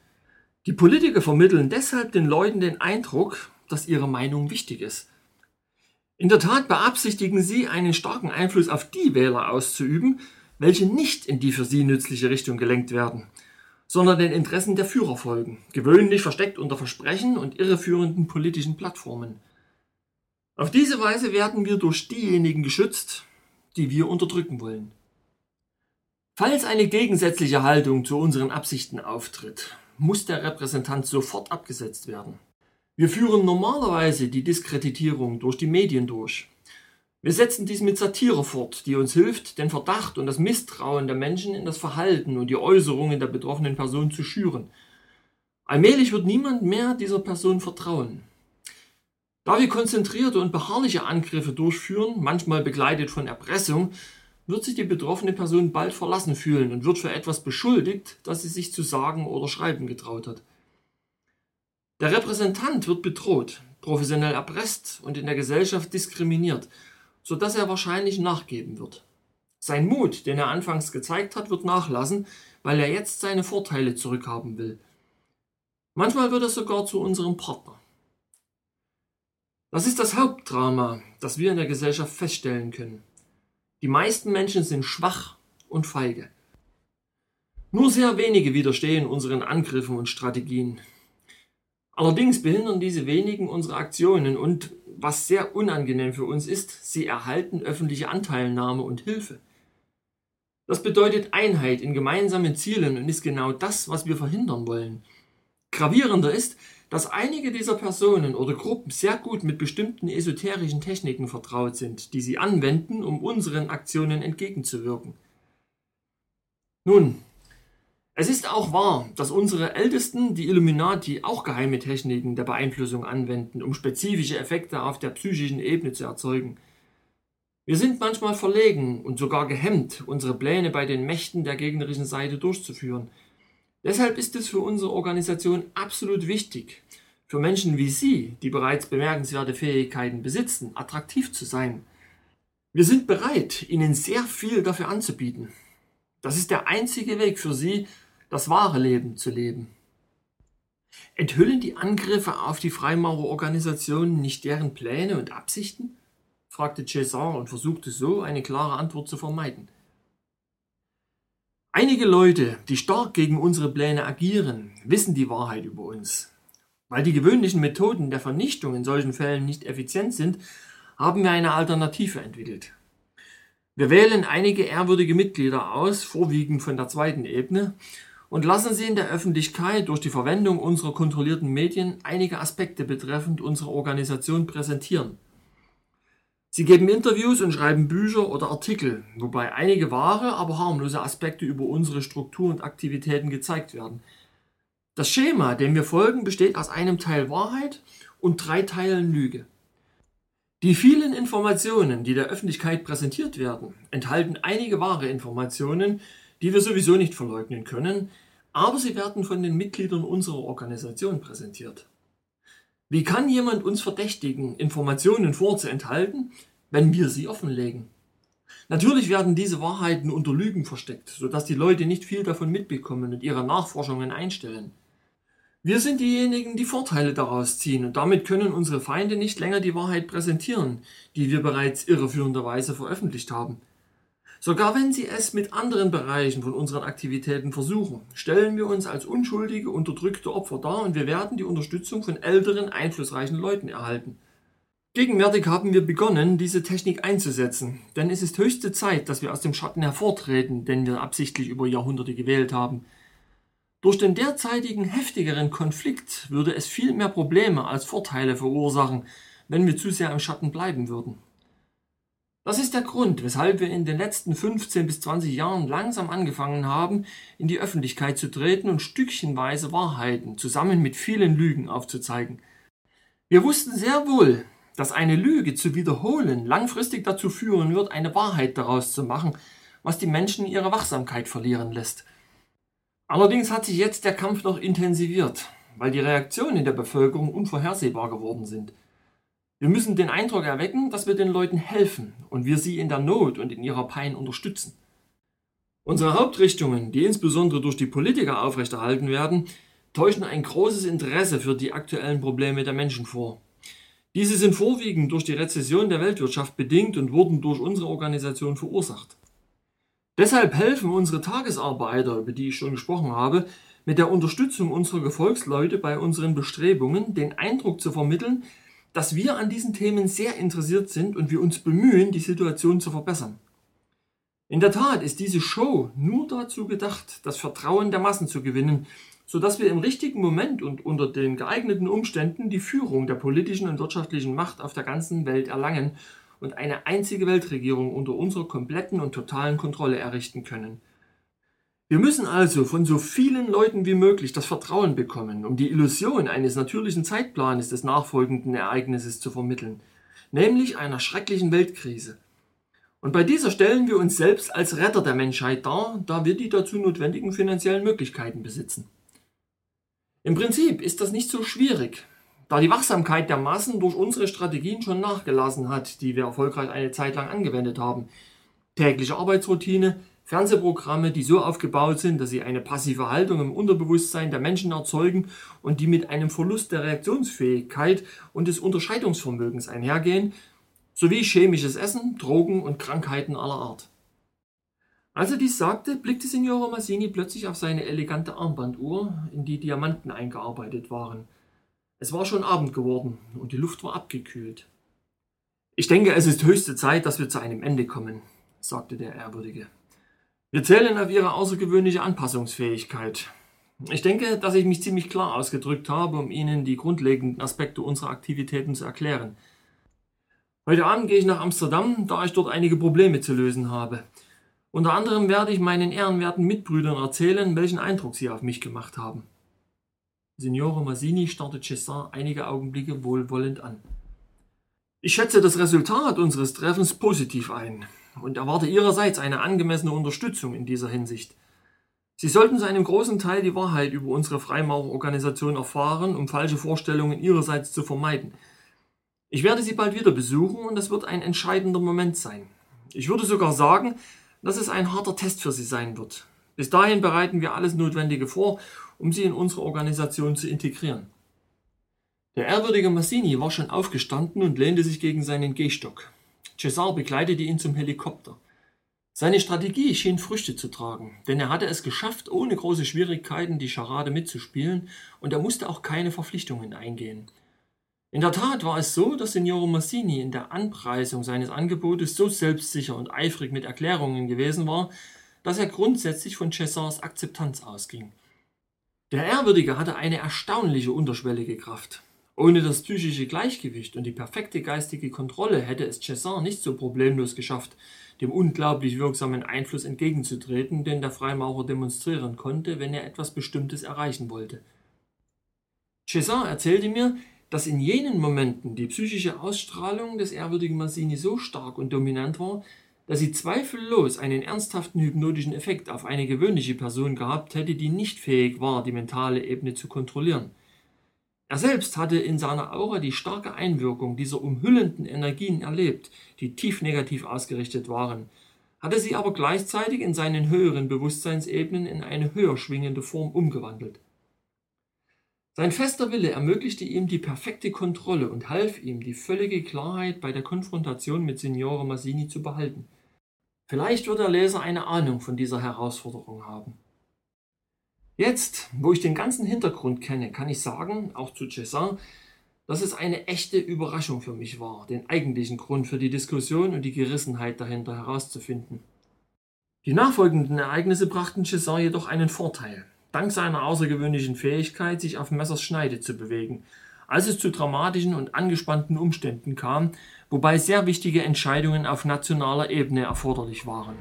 Die Politiker vermitteln deshalb den Leuten den Eindruck, dass ihre Meinung wichtig ist. In der Tat beabsichtigen sie, einen starken Einfluss auf die Wähler auszuüben, welche nicht in die für sie nützliche Richtung gelenkt werden, sondern den Interessen der Führer folgen, gewöhnlich versteckt unter Versprechen und irreführenden politischen Plattformen. Auf diese Weise werden wir durch diejenigen geschützt, die wir unterdrücken wollen. Falls eine gegensätzliche Haltung zu unseren Absichten auftritt, muss der Repräsentant sofort abgesetzt werden. Wir führen normalerweise die Diskreditierung durch die Medien durch. Wir setzen dies mit Satire fort, die uns hilft, den Verdacht und das Misstrauen der Menschen in das Verhalten und die Äußerungen der betroffenen Person zu schüren. Allmählich wird niemand mehr dieser Person vertrauen. Da wir konzentrierte und beharrliche Angriffe durchführen, manchmal begleitet von Erpressung, wird sich die betroffene Person bald verlassen fühlen und wird für etwas beschuldigt, das sie sich zu sagen oder schreiben getraut hat. Der Repräsentant wird bedroht, professionell erpresst und in der Gesellschaft diskriminiert, sodass er wahrscheinlich nachgeben wird. Sein Mut, den er anfangs gezeigt hat, wird nachlassen, weil er jetzt seine Vorteile zurückhaben will. Manchmal wird er sogar zu unserem Partner. Das ist das Hauptdrama, das wir in der Gesellschaft feststellen können. Die meisten Menschen sind schwach und feige. Nur sehr wenige widerstehen unseren Angriffen und Strategien. Allerdings behindern diese wenigen unsere Aktionen und, was sehr unangenehm für uns ist, sie erhalten öffentliche Anteilnahme und Hilfe. Das bedeutet Einheit in gemeinsamen Zielen und ist genau das, was wir verhindern wollen. Gravierender ist, dass einige dieser Personen oder Gruppen sehr gut mit bestimmten esoterischen Techniken vertraut sind, die sie anwenden, um unseren Aktionen entgegenzuwirken. Nun, es ist auch wahr, dass unsere Ältesten, die Illuminati, auch geheime Techniken der Beeinflussung anwenden, um spezifische Effekte auf der psychischen Ebene zu erzeugen. Wir sind manchmal verlegen und sogar gehemmt, unsere Pläne bei den Mächten der gegnerischen Seite durchzuführen – Deshalb ist es für unsere Organisation absolut wichtig, für Menschen wie Sie, die bereits bemerkenswerte Fähigkeiten besitzen, attraktiv zu sein. Wir sind bereit, Ihnen sehr viel dafür anzubieten. Das ist der einzige Weg für Sie, das wahre Leben zu leben. Enthüllen die Angriffe auf die Freimaurerorganisationen nicht deren Pläne und Absichten? fragte César und versuchte so eine klare Antwort zu vermeiden. Einige Leute, die stark gegen unsere Pläne agieren, wissen die Wahrheit über uns. Weil die gewöhnlichen Methoden der Vernichtung in solchen Fällen nicht effizient sind, haben wir eine Alternative entwickelt. Wir wählen einige ehrwürdige Mitglieder aus, vorwiegend von der zweiten Ebene, und lassen sie in der Öffentlichkeit durch die Verwendung unserer kontrollierten Medien einige Aspekte betreffend unsere Organisation präsentieren. Sie geben Interviews und schreiben Bücher oder Artikel, wobei einige wahre, aber harmlose Aspekte über unsere Struktur und Aktivitäten gezeigt werden. Das Schema, dem wir folgen, besteht aus einem Teil Wahrheit und drei Teilen Lüge. Die vielen Informationen, die der Öffentlichkeit präsentiert werden, enthalten einige wahre Informationen, die wir sowieso nicht verleugnen können, aber sie werden von den Mitgliedern unserer Organisation präsentiert. Wie kann jemand uns verdächtigen, Informationen vorzuenthalten, wenn wir sie offenlegen? Natürlich werden diese Wahrheiten unter Lügen versteckt, sodass die Leute nicht viel davon mitbekommen und ihre Nachforschungen einstellen. Wir sind diejenigen, die Vorteile daraus ziehen und damit können unsere Feinde nicht länger die Wahrheit präsentieren, die wir bereits irreführenderweise veröffentlicht haben. Sogar wenn sie es mit anderen Bereichen von unseren Aktivitäten versuchen, stellen wir uns als unschuldige, unterdrückte Opfer dar und wir werden die Unterstützung von älteren, einflussreichen Leuten erhalten. Gegenwärtig haben wir begonnen, diese Technik einzusetzen, denn es ist höchste Zeit, dass wir aus dem Schatten hervortreten, den wir absichtlich über Jahrhunderte gewählt haben. Durch den derzeitigen heftigeren Konflikt würde es viel mehr Probleme als Vorteile verursachen, wenn wir zu sehr im Schatten bleiben würden. Das ist der Grund, weshalb wir in den letzten 15 bis 20 Jahren langsam angefangen haben, in die Öffentlichkeit zu treten und stückchenweise Wahrheiten zusammen mit vielen Lügen aufzuzeigen. Wir wussten sehr wohl, dass eine Lüge zu wiederholen langfristig dazu führen wird, eine Wahrheit daraus zu machen, was die Menschen ihre Wachsamkeit verlieren lässt. Allerdings hat sich jetzt der Kampf noch intensiviert, weil die Reaktionen in der Bevölkerung unvorhersehbar geworden sind. Wir müssen den Eindruck erwecken, dass wir den Leuten helfen und wir sie in der Not und in ihrer Pein unterstützen. Unsere Hauptrichtungen, die insbesondere durch die Politiker aufrechterhalten werden, täuschen ein großes Interesse für die aktuellen Probleme der Menschen vor. Diese sind vorwiegend durch die Rezession der Weltwirtschaft bedingt und wurden durch unsere Organisation verursacht. Deshalb helfen unsere Tagesarbeiter, über die ich schon gesprochen habe, mit der Unterstützung unserer Gefolgsleute bei unseren Bestrebungen, den Eindruck zu vermitteln, dass wir an diesen Themen sehr interessiert sind und wir uns bemühen, die Situation zu verbessern. In der Tat ist diese Show nur dazu gedacht, das Vertrauen der Massen zu gewinnen, sodass wir im richtigen Moment und unter den geeigneten Umständen die Führung der politischen und wirtschaftlichen Macht auf der ganzen Welt erlangen und eine einzige Weltregierung unter unserer kompletten und totalen Kontrolle errichten können. Wir müssen also von so vielen Leuten wie möglich das Vertrauen bekommen, um die Illusion eines natürlichen Zeitplanes des nachfolgenden Ereignisses zu vermitteln, nämlich einer schrecklichen Weltkrise. Und bei dieser stellen wir uns selbst als Retter der Menschheit dar, da wir die dazu notwendigen finanziellen Möglichkeiten besitzen. Im Prinzip ist das nicht so schwierig, da die Wachsamkeit der Massen durch unsere Strategien schon nachgelassen hat, die wir erfolgreich eine Zeit lang angewendet haben. Tägliche Arbeitsroutine, Fernsehprogramme, die so aufgebaut sind, dass sie eine passive Haltung im Unterbewusstsein der Menschen erzeugen und die mit einem Verlust der Reaktionsfähigkeit und des Unterscheidungsvermögens einhergehen, sowie chemisches Essen, Drogen und Krankheiten aller Art. Als er dies sagte, blickte Signore Massini plötzlich auf seine elegante Armbanduhr, in die Diamanten eingearbeitet waren. Es war schon Abend geworden und die Luft war abgekühlt. Ich denke, es ist höchste Zeit, dass wir zu einem Ende kommen, sagte der Ehrwürdige. Wir zählen auf Ihre außergewöhnliche Anpassungsfähigkeit. Ich denke, dass ich mich ziemlich klar ausgedrückt habe, um Ihnen die grundlegenden Aspekte unserer Aktivitäten zu erklären. Heute Abend gehe ich nach Amsterdam, da ich dort einige Probleme zu lösen habe. Unter anderem werde ich meinen ehrenwerten Mitbrüdern erzählen, welchen Eindruck sie auf mich gemacht haben. Signore Massini starrte Cessin einige Augenblicke wohlwollend an. Ich schätze das Resultat unseres Treffens positiv ein und erwarte Ihrerseits eine angemessene Unterstützung in dieser Hinsicht. Sie sollten zu einem großen Teil die Wahrheit über unsere Freimaurerorganisation erfahren, um falsche Vorstellungen Ihrerseits zu vermeiden. Ich werde Sie bald wieder besuchen und es wird ein entscheidender Moment sein. Ich würde sogar sagen, dass es ein harter Test für Sie sein wird. Bis dahin bereiten wir alles Notwendige vor, um sie in unsere Organisation zu integrieren. Der ehrwürdige Massini war schon aufgestanden und lehnte sich gegen seinen Gehstock. Cesar begleitete ihn zum Helikopter. Seine Strategie schien Früchte zu tragen, denn er hatte es geschafft, ohne große Schwierigkeiten die Charade mitzuspielen und er musste auch keine Verpflichtungen eingehen. In der Tat war es so, dass Signore Massini in der Anpreisung seines Angebotes so selbstsicher und eifrig mit Erklärungen gewesen war, dass er grundsätzlich von Cesars Akzeptanz ausging. Der Ehrwürdige hatte eine erstaunliche unterschwellige Kraft. Ohne das psychische Gleichgewicht und die perfekte geistige Kontrolle hätte es Cesar nicht so problemlos geschafft, dem unglaublich wirksamen Einfluss entgegenzutreten, den der Freimaurer demonstrieren konnte, wenn er etwas Bestimmtes erreichen wollte. Cesar erzählte mir, dass in jenen Momenten die psychische Ausstrahlung des ehrwürdigen Massini so stark und dominant war, dass sie zweifellos einen ernsthaften hypnotischen Effekt auf eine gewöhnliche Person gehabt hätte, die nicht fähig war, die mentale Ebene zu kontrollieren. Er selbst hatte in seiner Aura die starke Einwirkung dieser umhüllenden Energien erlebt, die tief negativ ausgerichtet waren, hatte sie aber gleichzeitig in seinen höheren Bewusstseinsebenen in eine höher schwingende Form umgewandelt. Sein fester Wille ermöglichte ihm die perfekte Kontrolle und half ihm, die völlige Klarheit bei der Konfrontation mit Signore Massini zu behalten. Vielleicht wird der Leser eine Ahnung von dieser Herausforderung haben. Jetzt, wo ich den ganzen Hintergrund kenne, kann ich sagen, auch zu Cezanne, dass es eine echte Überraschung für mich war, den eigentlichen Grund für die Diskussion und die Gerissenheit dahinter herauszufinden. Die nachfolgenden Ereignisse brachten Cezanne jedoch einen Vorteil, dank seiner außergewöhnlichen Fähigkeit, sich auf Messers Schneide zu bewegen, als es zu dramatischen und angespannten Umständen kam, wobei sehr wichtige Entscheidungen auf nationaler Ebene erforderlich waren.